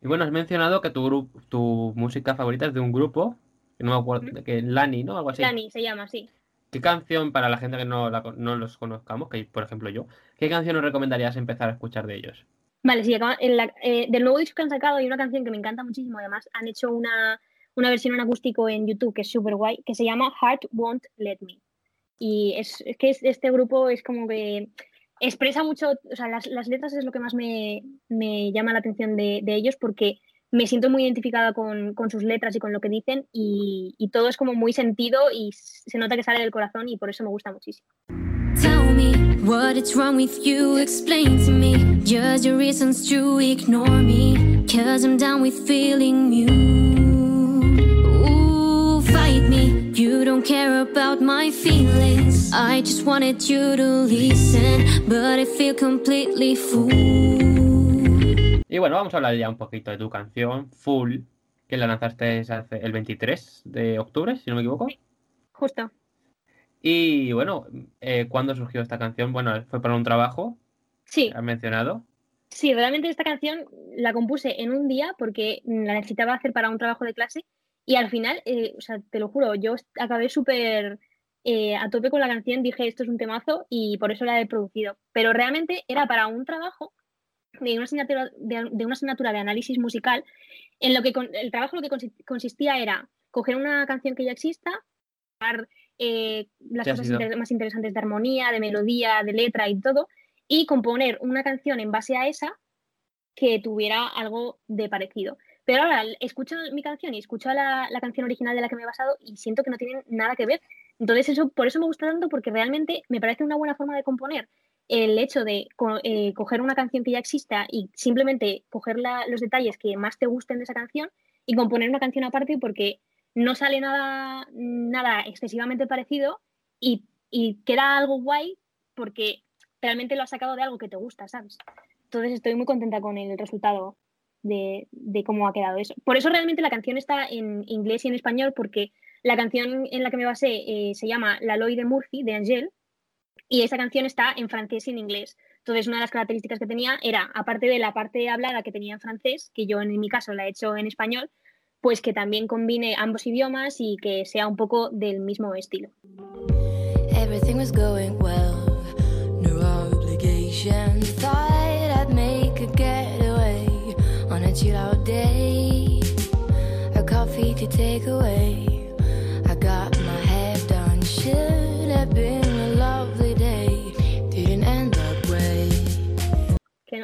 Y bueno, has mencionado que tu, tu música favorita es de un grupo, que no me acuerdo, que Lani, ¿no? Algo así. Lani se llama, sí. ¿Qué canción, para la gente que no, no los conozcamos, que por ejemplo yo, qué canción nos recomendarías empezar a escuchar de ellos? Vale, sí, en la, eh, del nuevo disco que han sacado hay una canción que me encanta muchísimo. Además, han hecho una, una versión en acústico en YouTube que es súper guay, que se llama Heart Won't Let Me. Y es, es que este grupo es como que expresa mucho, o sea, las, las letras es lo que más me, me llama la atención de, de ellos porque me siento muy identificada con, con, sus letras y con lo que dicen y, y, todo es como muy sentido y se nota que sale del corazón y por eso me gusta muchísimo. Tell me what wrong with you, explain to me just your reasons to ignore me, cause I'm down with feeling you. Care about my feelings. I just wanted you to listen, but I feel completely fool. Y bueno, vamos a hablar ya un poquito de tu canción, Full, que la lanzaste el 23 de octubre, si no me equivoco. Sí, justo. Y bueno, eh, ¿cuándo surgió esta canción? Bueno, fue para un trabajo. Sí. ¿Has mencionado? Sí, realmente esta canción la compuse en un día porque la necesitaba hacer para un trabajo de clase y al final, eh, o sea, te lo juro, yo acabé súper eh, a tope con la canción, dije esto es un temazo y por eso la he producido. Pero realmente era para un trabajo de una asignatura de, una asignatura de análisis musical, en lo que el trabajo lo que consistía era coger una canción que ya exista, eh, las cosas más interesantes de armonía, de melodía, de letra y todo, y componer una canción en base a esa que tuviera algo de parecido. Pero ahora escucho mi canción y escucho la, la, canción original de la que me he basado y siento que no tienen nada que ver. Entonces eso, por eso me gusta tanto, porque realmente me parece una buena forma de componer el hecho de eh, coger una canción que ya exista y simplemente coger los detalles que más te gusten de esa canción y componer una canción aparte porque no sale nada, nada excesivamente parecido y, queda algo guay porque realmente lo has sacado de algo que te gusta, ¿sabes? Entonces estoy muy contenta con el resultado de, cómo ha quedado eso. Por eso realmente la canción está en inglés y en español porque la canción en la que me basé eh, se llama La Loy de Murphy, de Angel, y esa canción está en francés y en inglés. Entonces, una de las características que tenía era, aparte de la parte hablada que tenía en francés, que yo en mi caso la he hecho en español, pues que también combine ambos idiomas y que sea un poco del mismo estilo. Everything was going well. Out day. A coffee to take away. I got my head done, should have been.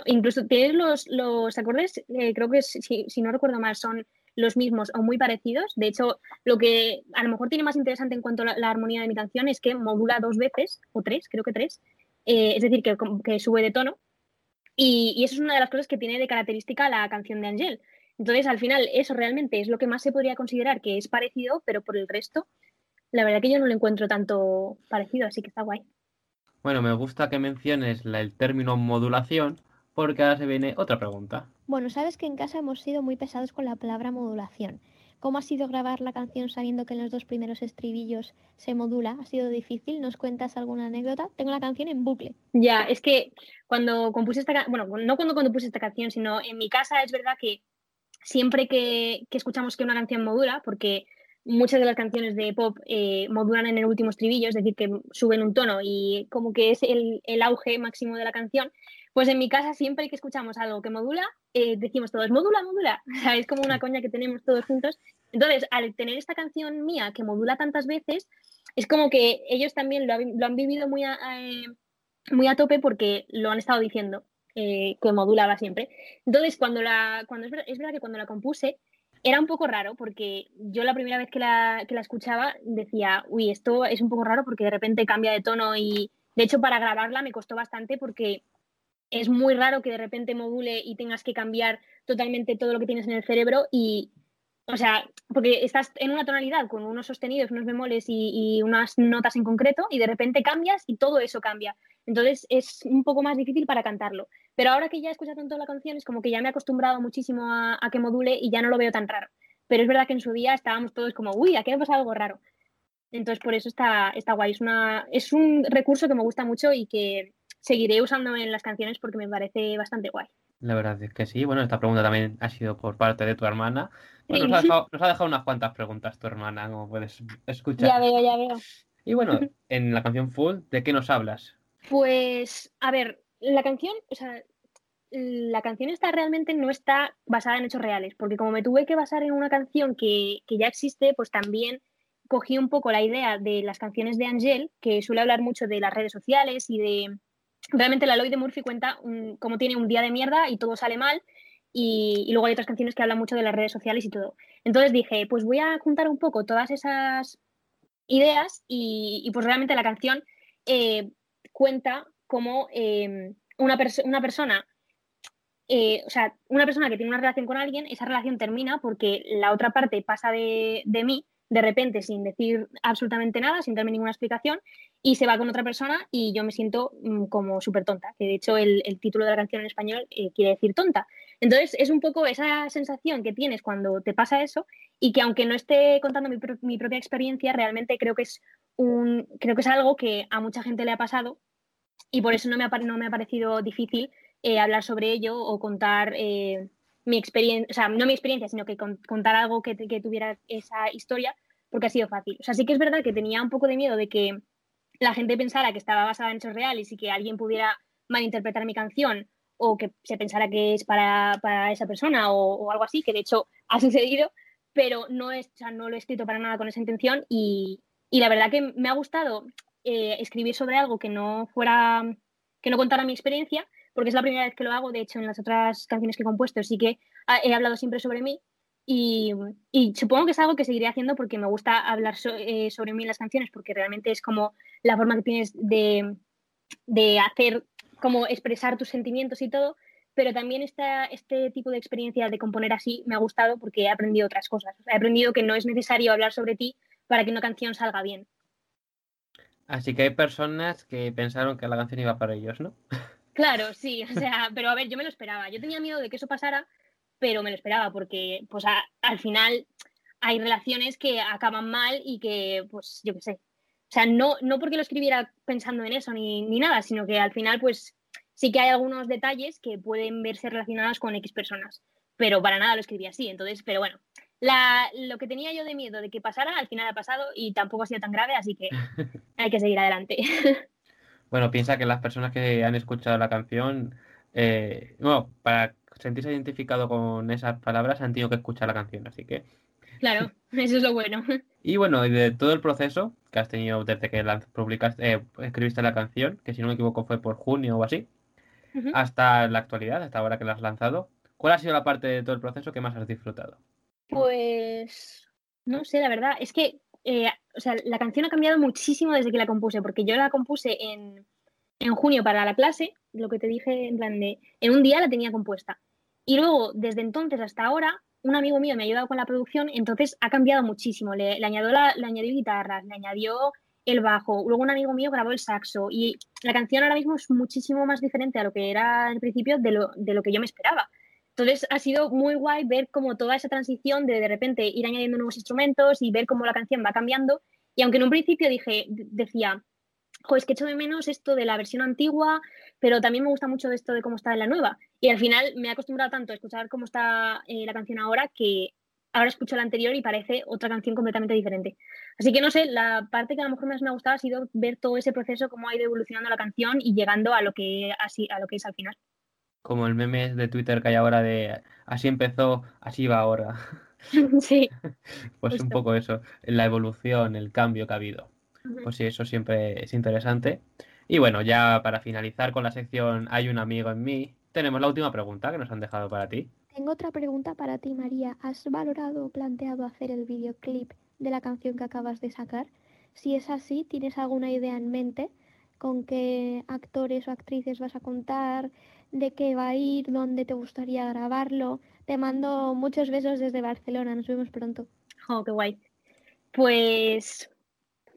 incluso tienes los, los acordes, eh, creo que si, si, no recuerdo mal, son los mismos o muy parecidos. De hecho, lo que a lo mejor tiene más interesante en cuanto a la, armonía de mi canción es que modula dos veces, o tres, creo que tres, eh, es decir, que, sube de tono. Y, y, eso es una de las cosas que tiene de característica la canción de Angel. Entonces, al final, eso realmente es lo que más se podría considerar que es parecido, pero por el resto, la verdad que yo no lo encuentro tanto parecido, así que está guay. Bueno, me gusta que menciones el término modulación, porque ahora se viene otra pregunta. Bueno, sabes que en casa hemos sido muy pesados con la palabra modulación, ¿Cómo ha sido grabar la canción sabiendo que en los dos primeros estribillos se modula? ¿Ha sido difícil? ¿Nos cuentas alguna anécdota? Tengo la canción en bucle. Ya, es que cuando compuse esta canción, bueno, no cuando compuse esta canción, sino en mi casa es verdad que siempre que, que escuchamos que una canción modula, porque muchas de las canciones de pop eh, modulan en el último estribillo, es decir, que suben un tono y como que es el, el, auge máximo de la canción, pues en mi casa siempre que escuchamos algo que modula, eh, decimos todos, modula, modula. O sea, es como una coña que tenemos todos juntos. Entonces, al tener esta canción mía que modula tantas veces, es como que ellos también lo, lo han vivido muy a, eh, muy a tope porque lo han estado diciendo, eh, que modulaba siempre. Entonces, cuando la, cuando es, verdad, es verdad que cuando la compuse, era un poco raro porque yo la primera vez que la, que la escuchaba decía, uy, esto es un poco raro porque de repente cambia de tono y de hecho para grabarla me costó bastante porque es muy raro que de repente module y tengas que cambiar totalmente todo lo que tienes en el cerebro y, o sea, porque estás en una tonalidad con unos sostenidos, unos bemoles y, unas notas en concreto y de repente cambias y todo eso cambia. Entonces es un poco más difícil para cantarlo. Pero ahora que ya he escuchado toda la canción es como que ya me he acostumbrado muchísimo a, a, que module y ya no lo veo tan raro. Pero es verdad que en su día estábamos todos como, uy, aquí ha pasado algo raro. Entonces por eso está, está guay. Es, una, es un recurso que me gusta mucho y que seguiré usando en las canciones porque me parece bastante guay. La verdad es que sí. Bueno, esta pregunta también ha sido por parte de tu hermana. Bueno, nos, ha dejado, nos, ha dejado, unas cuantas preguntas tu hermana, como puedes escuchar. Ya veo, ya veo. Y bueno, en la canción Full, ¿de qué nos hablas? Pues, a ver, la canción, o sea, la canción está realmente no está basada en hechos reales, porque como me tuve que basar en una canción que, que ya existe, pues también cogí un poco la idea de las canciones de Angel, que suele hablar mucho de las redes sociales y de, realmente la Lloyd de Murphy cuenta un, cómo tiene un día de mierda y todo sale mal. Y, luego hay otras canciones que hablan mucho de las redes sociales y todo. Entonces dije, pues voy a juntar un poco todas esas ideas y, pues realmente la canción eh, cuenta cómo eh, una, una, persona, eh, o sea, una persona que tiene una relación con alguien, esa relación termina porque la otra parte pasa de, de mí de repente sin decir absolutamente nada, sin darme ninguna explicación, y se va con otra persona y yo me siento mmm, como súper tonta, que de hecho el, el, título de la canción en español eh, quiere decir tonta. Entonces es un poco esa sensación que tienes cuando te pasa eso y que aunque no esté contando mi propia experiencia, realmente creo que, es un, creo que es algo que a mucha gente le ha pasado y por eso no me ha, no me ha parecido difícil eh, hablar sobre ello o contar... Eh, mi experiencia, o sea, no mi experiencia, sino que con, contar algo que, que, tuviera esa historia, porque ha sido fácil. O sea, sí que es verdad que tenía un poco de miedo de que la gente pensara que estaba basada en hechos reales y que alguien pudiera malinterpretar mi canción o que se pensara que es para, para esa persona o, algo así, que de hecho ha sucedido, pero no, es, o sea, no lo he escrito para nada con esa intención y, y la verdad que me ha gustado eh, escribir sobre algo que no fuera, que no contara mi experiencia, porque es la primera vez que lo hago, de hecho en las otras canciones que he compuesto sí que he hablado siempre sobre mí y, supongo que es algo que seguiré haciendo porque me gusta hablar eh, sobre mí en las canciones porque realmente es como la forma que tienes de, de hacer, como expresar tus sentimientos y todo, pero también esta, este tipo de experiencia de componer así me ha gustado porque he aprendido otras cosas. He aprendido que no es necesario hablar sobre ti para que una canción salga bien. Así que hay personas que pensaron que la canción iba para ellos, ¿no? Claro, sí, o sea, pero a ver, yo me lo esperaba. Yo tenía miedo de que eso pasara, pero me lo esperaba porque, pues, a, al final hay relaciones que acaban mal y que, pues, yo qué sé. O sea, no, no porque lo escribiera pensando en eso ni, ni nada, sino que al final, pues, sí que hay algunos detalles que pueden verse relacionados con X personas, pero para nada lo escribí así. Entonces, pero bueno, la, lo que tenía yo de miedo de que pasara, al final ha pasado y tampoco ha sido tan grave, así que hay que seguir adelante. Bueno, piensa que las personas que han escuchado la canción, eh, bueno, para sentirse identificado con esas palabras han tenido que escuchar la canción, así que... Claro, eso es lo bueno. Y bueno, de todo el proceso que has tenido desde que la publicaste, eh, escribiste la canción, que si no me equivoco fue por junio o así, uh -huh. hasta la actualidad, hasta ahora que la has lanzado, ¿cuál ha sido la parte de todo el proceso que más has disfrutado? Pues no sé, la verdad, es que eh, o sea, la canción ha cambiado muchísimo desde que la compuse, porque yo la compuse en, en junio para la clase, lo que te dije, en plan de, en un día la tenía compuesta. Y luego, desde entonces hasta ahora, un amigo mío me ha ayudado con la producción, entonces ha cambiado muchísimo. Le, añadió, la, le añadió guitarras, le añadió el bajo, luego un amigo mío grabó el saxo y la canción ahora mismo es muchísimo más diferente a lo que era al principio de lo, de lo que yo me esperaba. Entonces ha sido muy guay ver como toda esa transición de de repente ir añadiendo nuevos instrumentos y ver cómo la canción va cambiando. Y aunque en un principio dije, decía, jo, es que echo de menos esto de la versión antigua, pero también me gusta mucho esto de cómo está la nueva. Y al final me he acostumbrado tanto a escuchar cómo está eh, la canción ahora que ahora escucho la anterior y parece otra canción completamente diferente. Así que no sé, la parte que a lo mejor más me ha gustado ha sido ver todo ese proceso, cómo ha ido evolucionando la canción y llegando a lo que, así, a lo que es al final como el meme de Twitter que hay ahora de así empezó, así va ahora. Sí. pues un poco eso, la evolución, el cambio que ha habido. Pues sí, eso siempre es interesante. Y bueno, ya para finalizar con la sección Hay un amigo en mí, tenemos la última pregunta que nos han dejado para ti. Tengo otra pregunta para ti, María. ¿Has valorado o planteado hacer el videoclip de la canción que acabas de sacar? Si es así, ¿tienes alguna idea en mente con qué actores o actrices vas a contar? De qué va a ir, dónde te gustaría grabarlo. Te mando muchos besos desde Barcelona, nos vemos pronto. Oh, qué guay. Pues,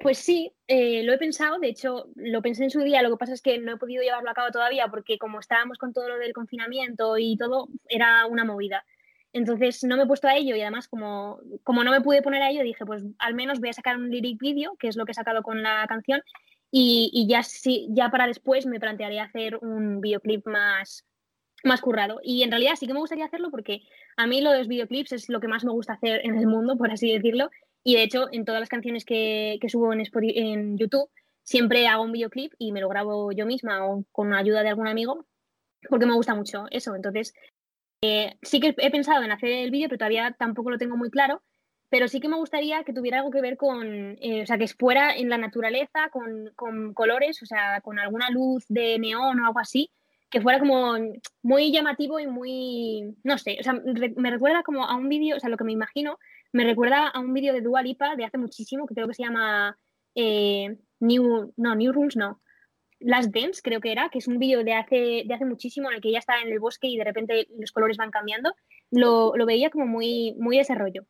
pues sí, eh, lo he pensado, de hecho lo pensé en su día, lo que pasa es que no he podido llevarlo a cabo todavía porque como estábamos con todo lo del confinamiento y todo, era una movida. Entonces no me he puesto a ello y además como, como no me pude poner a ello, dije pues al menos voy a sacar un lyric video, que es lo que he sacado con la canción, y, ya, sí, ya para después me plantearía hacer un videoclip más, más currado. Y en realidad sí que me gustaría hacerlo porque a mí lo de los videoclips es lo que más me gusta hacer en el mundo, por así decirlo. Y de hecho, en todas las canciones que, que subo en, en YouTube, siempre hago un videoclip y me lo grabo yo misma o con ayuda de algún amigo, porque me gusta mucho eso. Entonces, eh, sí que he pensado en hacer el vídeo, pero todavía tampoco lo tengo muy claro pero sí que me gustaría que tuviera algo que ver con, eh, o sea, que fuera en la naturaleza, con, con, colores, o sea, con alguna luz de neón o algo así, que fuera como muy llamativo y muy, no sé, o sea, me recuerda como a un vídeo, o sea, lo que me imagino, me recuerda a un vídeo de Dua Lipa de hace muchísimo, que creo que se llama eh, New, no, New Rules, no, Last Dance, creo que era, que es un vídeo de hace, de hace muchísimo en el que ella está en el bosque y de repente los colores van cambiando, lo, lo veía como muy, muy desarrollo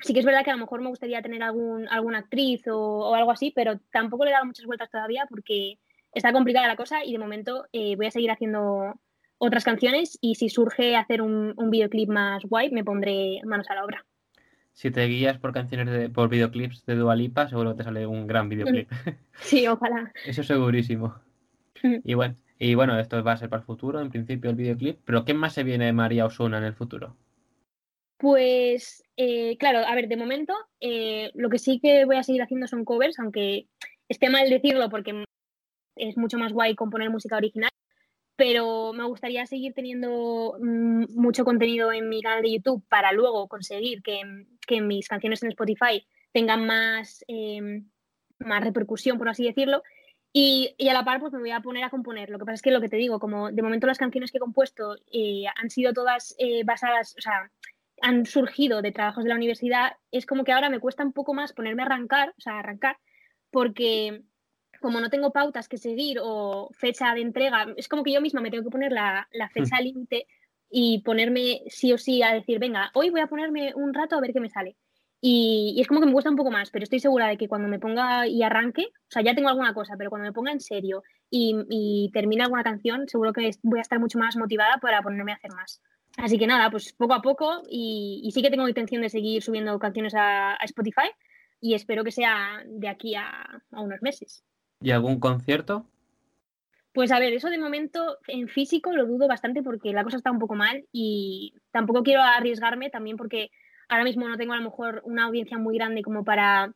sí que es verdad que a lo mejor me gustaría tener algún, alguna actriz o, algo así, pero tampoco le he dado muchas vueltas todavía porque está complicada la cosa y de momento eh, voy a seguir haciendo otras canciones y si surge hacer un, videoclip más guay, me pondré manos a la obra. Si te guías por canciones de, por videoclips de Dualipa, seguro que te sale un gran videoclip. Sí, ojalá. Eso segurísimo. Mm. y bueno, y bueno, esto va a ser para el futuro, en principio el videoclip, pero ¿qué más se viene María Osuna en el futuro? Pues eh, claro, a ver, de momento eh, lo que sí que voy a seguir haciendo son covers, aunque esté mal decirlo porque es mucho más guay componer música original, pero me gustaría seguir teniendo mucho contenido en mi canal de YouTube para luego conseguir que, mis canciones en Spotify tengan más, em, más repercusión, por así decirlo. Y, a la par, pues me voy a poner a componer. Lo que pasa es que lo que te digo, como de momento las canciones que he compuesto eh, han sido todas basadas, o sea, han surgido de trabajos de la universidad, es como que ahora me cuesta un poco más ponerme a arrancar, o sea, arrancar, porque como no tengo pautas que seguir o fecha de entrega, es como que yo misma me tengo que poner la, fecha hmm. límite y ponerme sí o sí a decir, venga, hoy voy a ponerme un rato a ver qué me sale. Y, es como que me cuesta un poco más, pero estoy segura de que cuando me ponga y arranque, o sea, ya tengo alguna cosa, pero cuando me ponga en serio y, y termine alguna canción, seguro que voy a estar mucho más motivada para ponerme a hacer más. Así que nada, pues poco a poco y, sí que tengo intención de seguir subiendo canciones a, Spotify y espero que sea de aquí a, unos meses. ¿Y algún concierto? Pues a ver, eso de momento en físico lo dudo bastante porque la cosa está un poco mal y tampoco quiero arriesgarme también porque ahora mismo no tengo a lo mejor una audiencia muy grande como para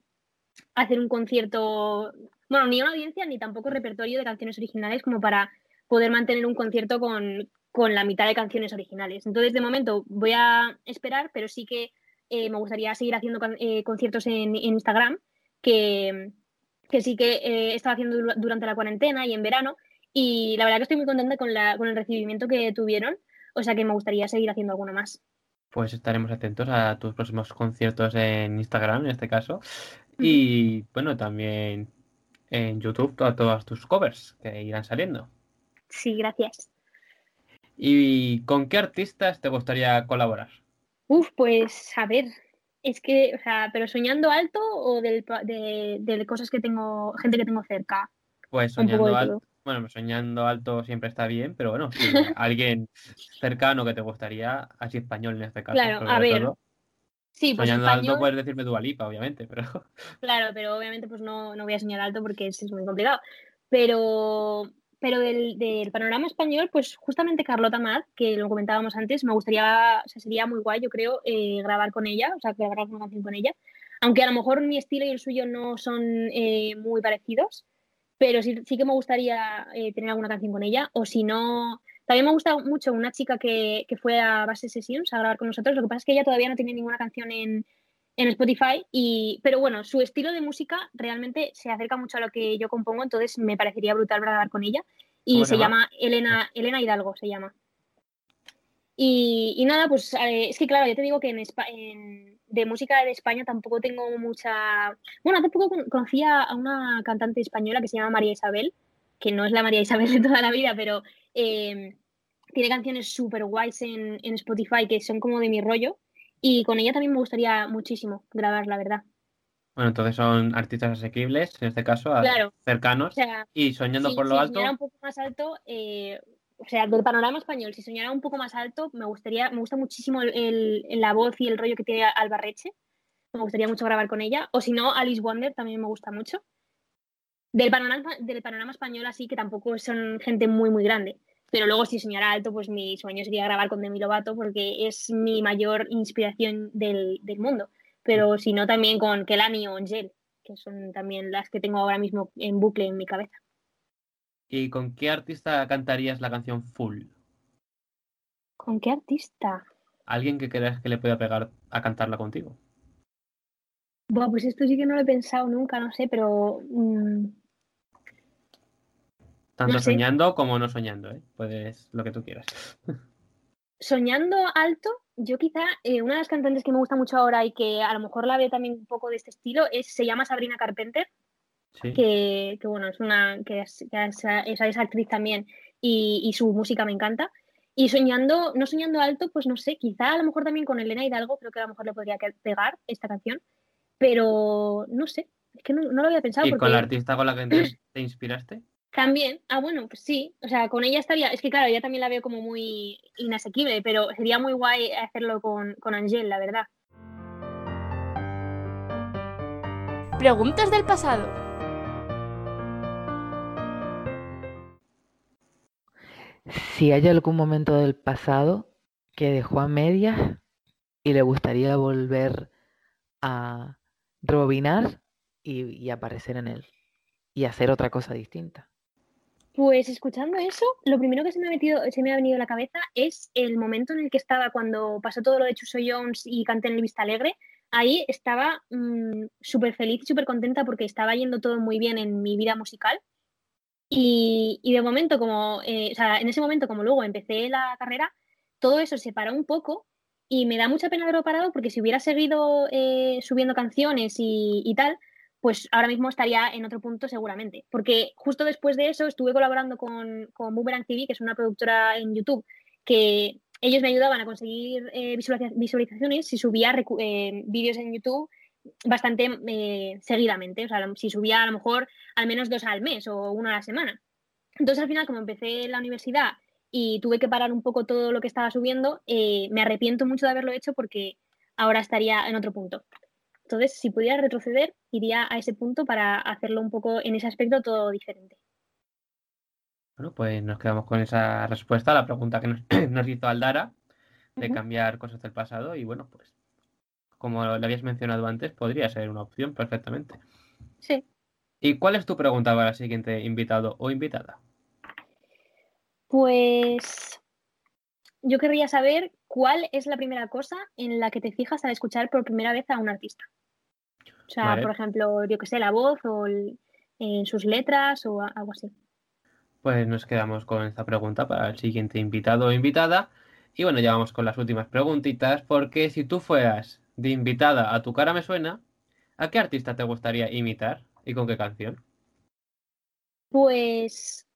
hacer un concierto, bueno, ni una audiencia ni tampoco repertorio de canciones originales como para poder mantener un concierto con, con la mitad de canciones originales. Entonces, de momento voy a esperar, pero sí que eh, me gustaría seguir haciendo eh, conciertos en, Instagram, que, sí que eh, he estado haciendo durante la cuarentena y en verano. Y la verdad que estoy muy contenta con, la, con el recibimiento que tuvieron, o sea que me gustaría seguir haciendo alguno más. Pues estaremos atentos a tus próximos conciertos en Instagram, en este caso. Y bueno, también en YouTube, a todas tus covers que irán saliendo. Sí, gracias. ¿Y con qué artistas te gustaría colaborar? Uf, pues a ver, es que, o sea, pero soñando alto o del, de, de, cosas que tengo, gente que tengo cerca. Pues soñando alto, Bueno, soñando alto siempre está bien, pero bueno, si alguien cercano que te gustaría, así español en este caso. Claro, a ver. sí, pues soñando alto puedes decirme Dualipa, obviamente, pero. Claro, pero obviamente pues no, no voy a soñar alto porque es, es muy complicado. Pero, pero del, panorama español, pues justamente Carlota Mad, que lo comentábamos antes, me gustaría, o sea, sería muy guay, yo creo, eh, grabar con ella, o sea, grabar una canción con ella. Aunque a lo mejor mi estilo y el suyo no son eh, muy parecidos, pero sí, sí que me gustaría eh, tener alguna canción con ella. O si no, también me gusta mucho una chica que, que, fue a Base Sessions a grabar con nosotros. Lo que pasa es que ella todavía no tiene ninguna canción en, en Spotify, y, pero bueno, su estilo de música realmente se acerca mucho a lo que yo compongo, entonces me parecería brutal grabar con ella. Y se, llama Elena, Elena Hidalgo, se llama. Y, y nada, pues eh, es que claro, yo te digo que en, en, de música de España tampoco tengo mucha... Bueno, hace poco conocía a una cantante española que se llama María Isabel, que no es la María Isabel de toda la vida, pero eh, tiene canciones súper guays en, en, Spotify que son como de mi rollo. Y con ella también me gustaría muchísimo grabar, la verdad. Bueno, entonces son artistas asequibles, en este caso, cercanos. y soñando por lo alto. un poco más alto, eh, o sea, del panorama español, si soñara un poco más alto, me gustaría, me gusta muchísimo el, la voz y el rollo que tiene Albarreche. Me gustaría mucho grabar con ella. O si no, Alice Wonder también me gusta mucho. Del panorama, del panorama español, así que tampoco son gente muy, muy grande. Pero luego, si soñara alto, pues mi sueño sería grabar con Demi Lovato porque es mi mayor inspiración del, del mundo. Pero si no, también con Kelani o Angel, que son también las que tengo ahora mismo en bucle en mi cabeza. ¿Y con qué artista cantarías la canción Full? ¿Con qué artista? Alguien que creas que le pueda pegar a cantarla contigo. Bueno, pues esto sí que no lo he pensado nunca, no sé, pero. Mm, Tanto soñando como no soñando, ¿eh? Puedes lo que tú quieras. soñando alto, yo quizá eh, una de las cantantes que me gusta mucho ahora y que a lo mejor la veo también un poco de este estilo es, se llama Sabrina Carpenter que, bueno, es una que es, es, actriz también y, su música me encanta. Y soñando, no soñando alto, pues no sé, quizá a lo mejor también con Elena Hidalgo, creo que a lo mejor le podría pegar esta canción, pero no sé, es que no, lo había pensado. ¿Y con la artista con la que te inspiraste? También, ah, bueno, pues sí, o sea, con ella estaría, es que claro, ella también la veo como muy inasequible, pero sería muy guay hacerlo con, con Angel, la verdad. Preguntas del pasado. si hay algún momento del pasado que dejó a medias y le gustaría volver a rebobinar y, aparecer en él y hacer otra cosa distinta. Pues escuchando eso, lo primero que se me, ha metido, se me ha venido a la cabeza es el momento en el que estaba cuando pasó todo lo de Chuso Jones y canté en el Vista Alegre. Ahí estaba mm, súper feliz y súper contenta porque estaba yendo todo muy bien en mi vida musical y, de momento, como, eh, o sea, en ese momento, como luego empecé la carrera, todo eso se paró un poco y me da mucha pena haberlo parado porque si hubiera seguido eh, subiendo canciones y, tal, pues ahora mismo estaría en otro punto seguramente. Porque justo después de eso estuve colaborando con, con Boomerang TV, que es una productora en YouTube, que ellos me ayudaban a conseguir eh, visualizaciones si subía vídeos en YouTube bastante eh, seguidamente. O sea, si subía a lo mejor al menos dos al mes o uno a la semana. Entonces, al final, como empecé la universidad y tuve que parar un poco todo lo que estaba subiendo, eh, me arrepiento mucho de haberlo hecho porque ahora estaría en otro punto. Entonces, si pudiera retroceder, iría a ese punto para hacerlo un poco en ese aspecto todo diferente. Bueno, pues nos quedamos con esa respuesta a la pregunta que nos, nos hizo Aldara de cambiar cosas del pasado y bueno, pues como le habías mencionado antes, podría ser una opción perfectamente. Sí. ¿Y cuál es tu pregunta para el siguiente invitado o invitada? Pues yo querría saber cuál es la primera cosa en la que te fijas al escuchar por primera vez a un artista. O sea, por ejemplo, yo que sé, la voz o en sus letras o algo así. Pues nos quedamos con esta pregunta para el siguiente invitado o invitada. Y bueno, ya vamos con las últimas preguntitas, porque si tú fueras de invitada a Tu cara me suena, ¿a qué artista te gustaría imitar y con qué canción? Pues,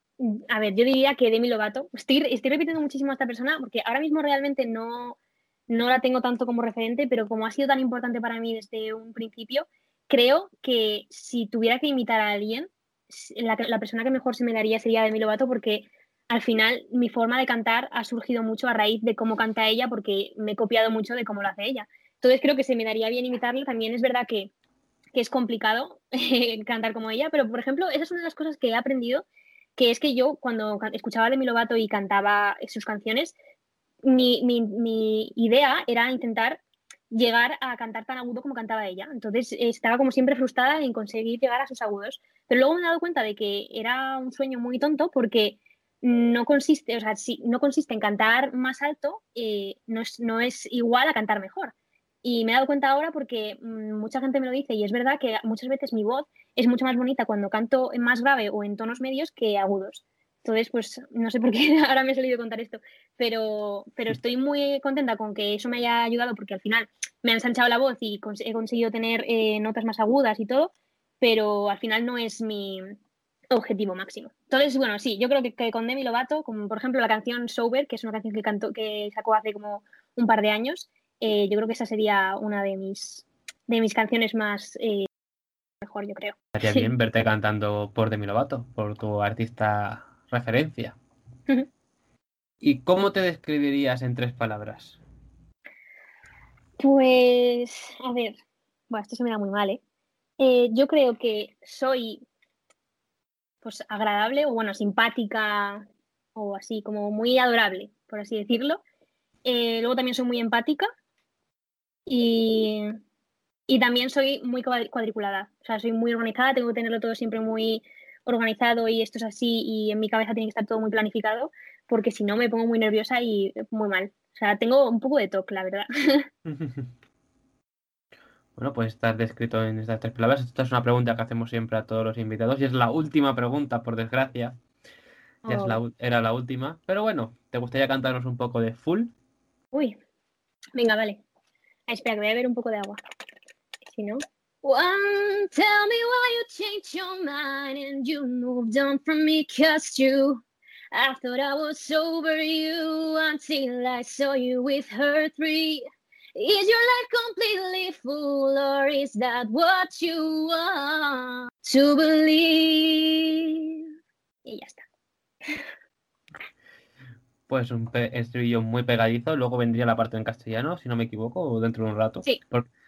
a ver, yo diría que Demi Lovato. Estoy, repitiendo muchísimo a esta persona porque ahora mismo realmente no, no la tengo tanto como referente, pero como ha sido tan importante para mí desde un principio, creo que si tuviera que imitar a alguien, la, la persona que mejor se me daría sería Demi Lovato porque al final mi forma de cantar ha surgido mucho a raíz de cómo canta ella porque me he copiado mucho de cómo lo hace ella. Entonces creo que se me daría bien imitarla. También es verdad que es complicado cantar como ella, pero por ejemplo, esa es una de las cosas que he aprendido, que es que yo cuando escuchaba a Demi y cantaba sus canciones, mi idea era intentar llegar a cantar tan agudo como cantaba ella. Entonces estaba como siempre frustrada en conseguir llegar a sus agudos. Pero luego me he dado cuenta de que era un sueño muy tonto porque no consiste, o sea, si no consiste en cantar más alto, eh, no, es, no es igual a cantar mejor. Y me he dado cuenta ahora porque mm, mucha gente me lo dice y es verdad que muchas veces mi voz es mucho más bonita cuando canto en más grave o en tonos medios que agudos. Entonces, pues no sé por qué ahora me he salido a contar esto, pero, pero estoy muy contenta con que eso me haya ayudado porque al final me ha ensanchado la voz y he conseguido tener eh, notas más agudas y todo, pero al final no es mi objetivo máximo. Entonces, bueno, sí, yo creo que, con Demi Lovato, como por ejemplo la canción Sober, que es una canción que, cantó, que sacó hace como un par de años, eh, yo creo que esa sería una de mis, de mis canciones más eh, mejor, yo creo. Estaría bien verte cantando por Demi Lovato, por tu artista referencia. ¿Y cómo te describirías en tres palabras? Pues, a ver, bueno, esto se me da muy mal, ¿eh? ¿eh? yo creo que soy pues agradable o bueno, simpática o así, como muy adorable, por así decirlo. Eh, luego también soy muy empática y, y, también soy muy cuadriculada, o sea, soy muy organizada, tengo que tenerlo todo siempre muy organizado y esto es así y en mi cabeza tiene que estar todo muy planificado porque si no me pongo muy nerviosa y muy mal. O sea, tengo un poco de toque, la verdad. Bueno, pues estás descrito en estas tres palabras. Esta es una pregunta que hacemos siempre a todos los invitados y es la última pregunta, por desgracia. Ya oh. era la última. Pero bueno, ¿te gustaría cantarnos un poco de full? Uy, venga, vale. Ah, espera, que voy a beber un poco de agua. Si no. One, tell me why you changed your mind and you moved on from me, cause you. I thought I was over you until I saw you with her three. Is your life completely full, or is that what you want to believe? Y ya está. Pues un estribillo muy pegadizo. Luego vendría la parte en castellano, si no me equivoco, o dentro de un rato. Sí.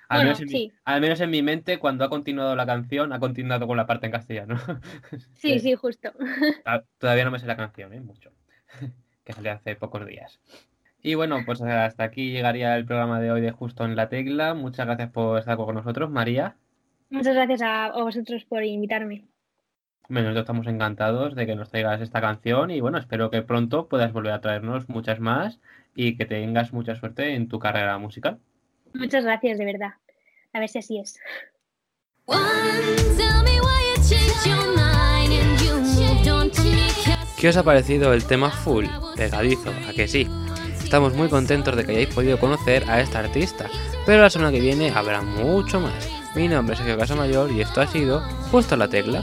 al, menos mi, al, menos en mi, mente, cuando ha continuado la canción, ha continuado con la parte en castellano. Sí, sí, justo. Todavía no me sé la canción, ¿eh? Mucho. que salió hace pocos días. Y bueno, pues hasta aquí llegaría el programa de hoy de Justo en la Tecla. Muchas gracias por estar con nosotros, María. Muchas gracias a vosotros por invitarme. Bueno, nosotros estamos encantados de que nos traigas esta canción y bueno, espero que pronto puedas volver a traernos muchas más y que tengas mucha suerte en tu carrera musical. Muchas gracias, de verdad. A ver si así es. ¿Qué os ha parecido el tema full? Pegadizo, ¿a que sí? Estamos muy contentos de que hayáis podido conocer a esta artista, pero la semana que viene habrá mucho más. Mi nombre es Sergio Casamayor y esto ha sido Justo la Tecla.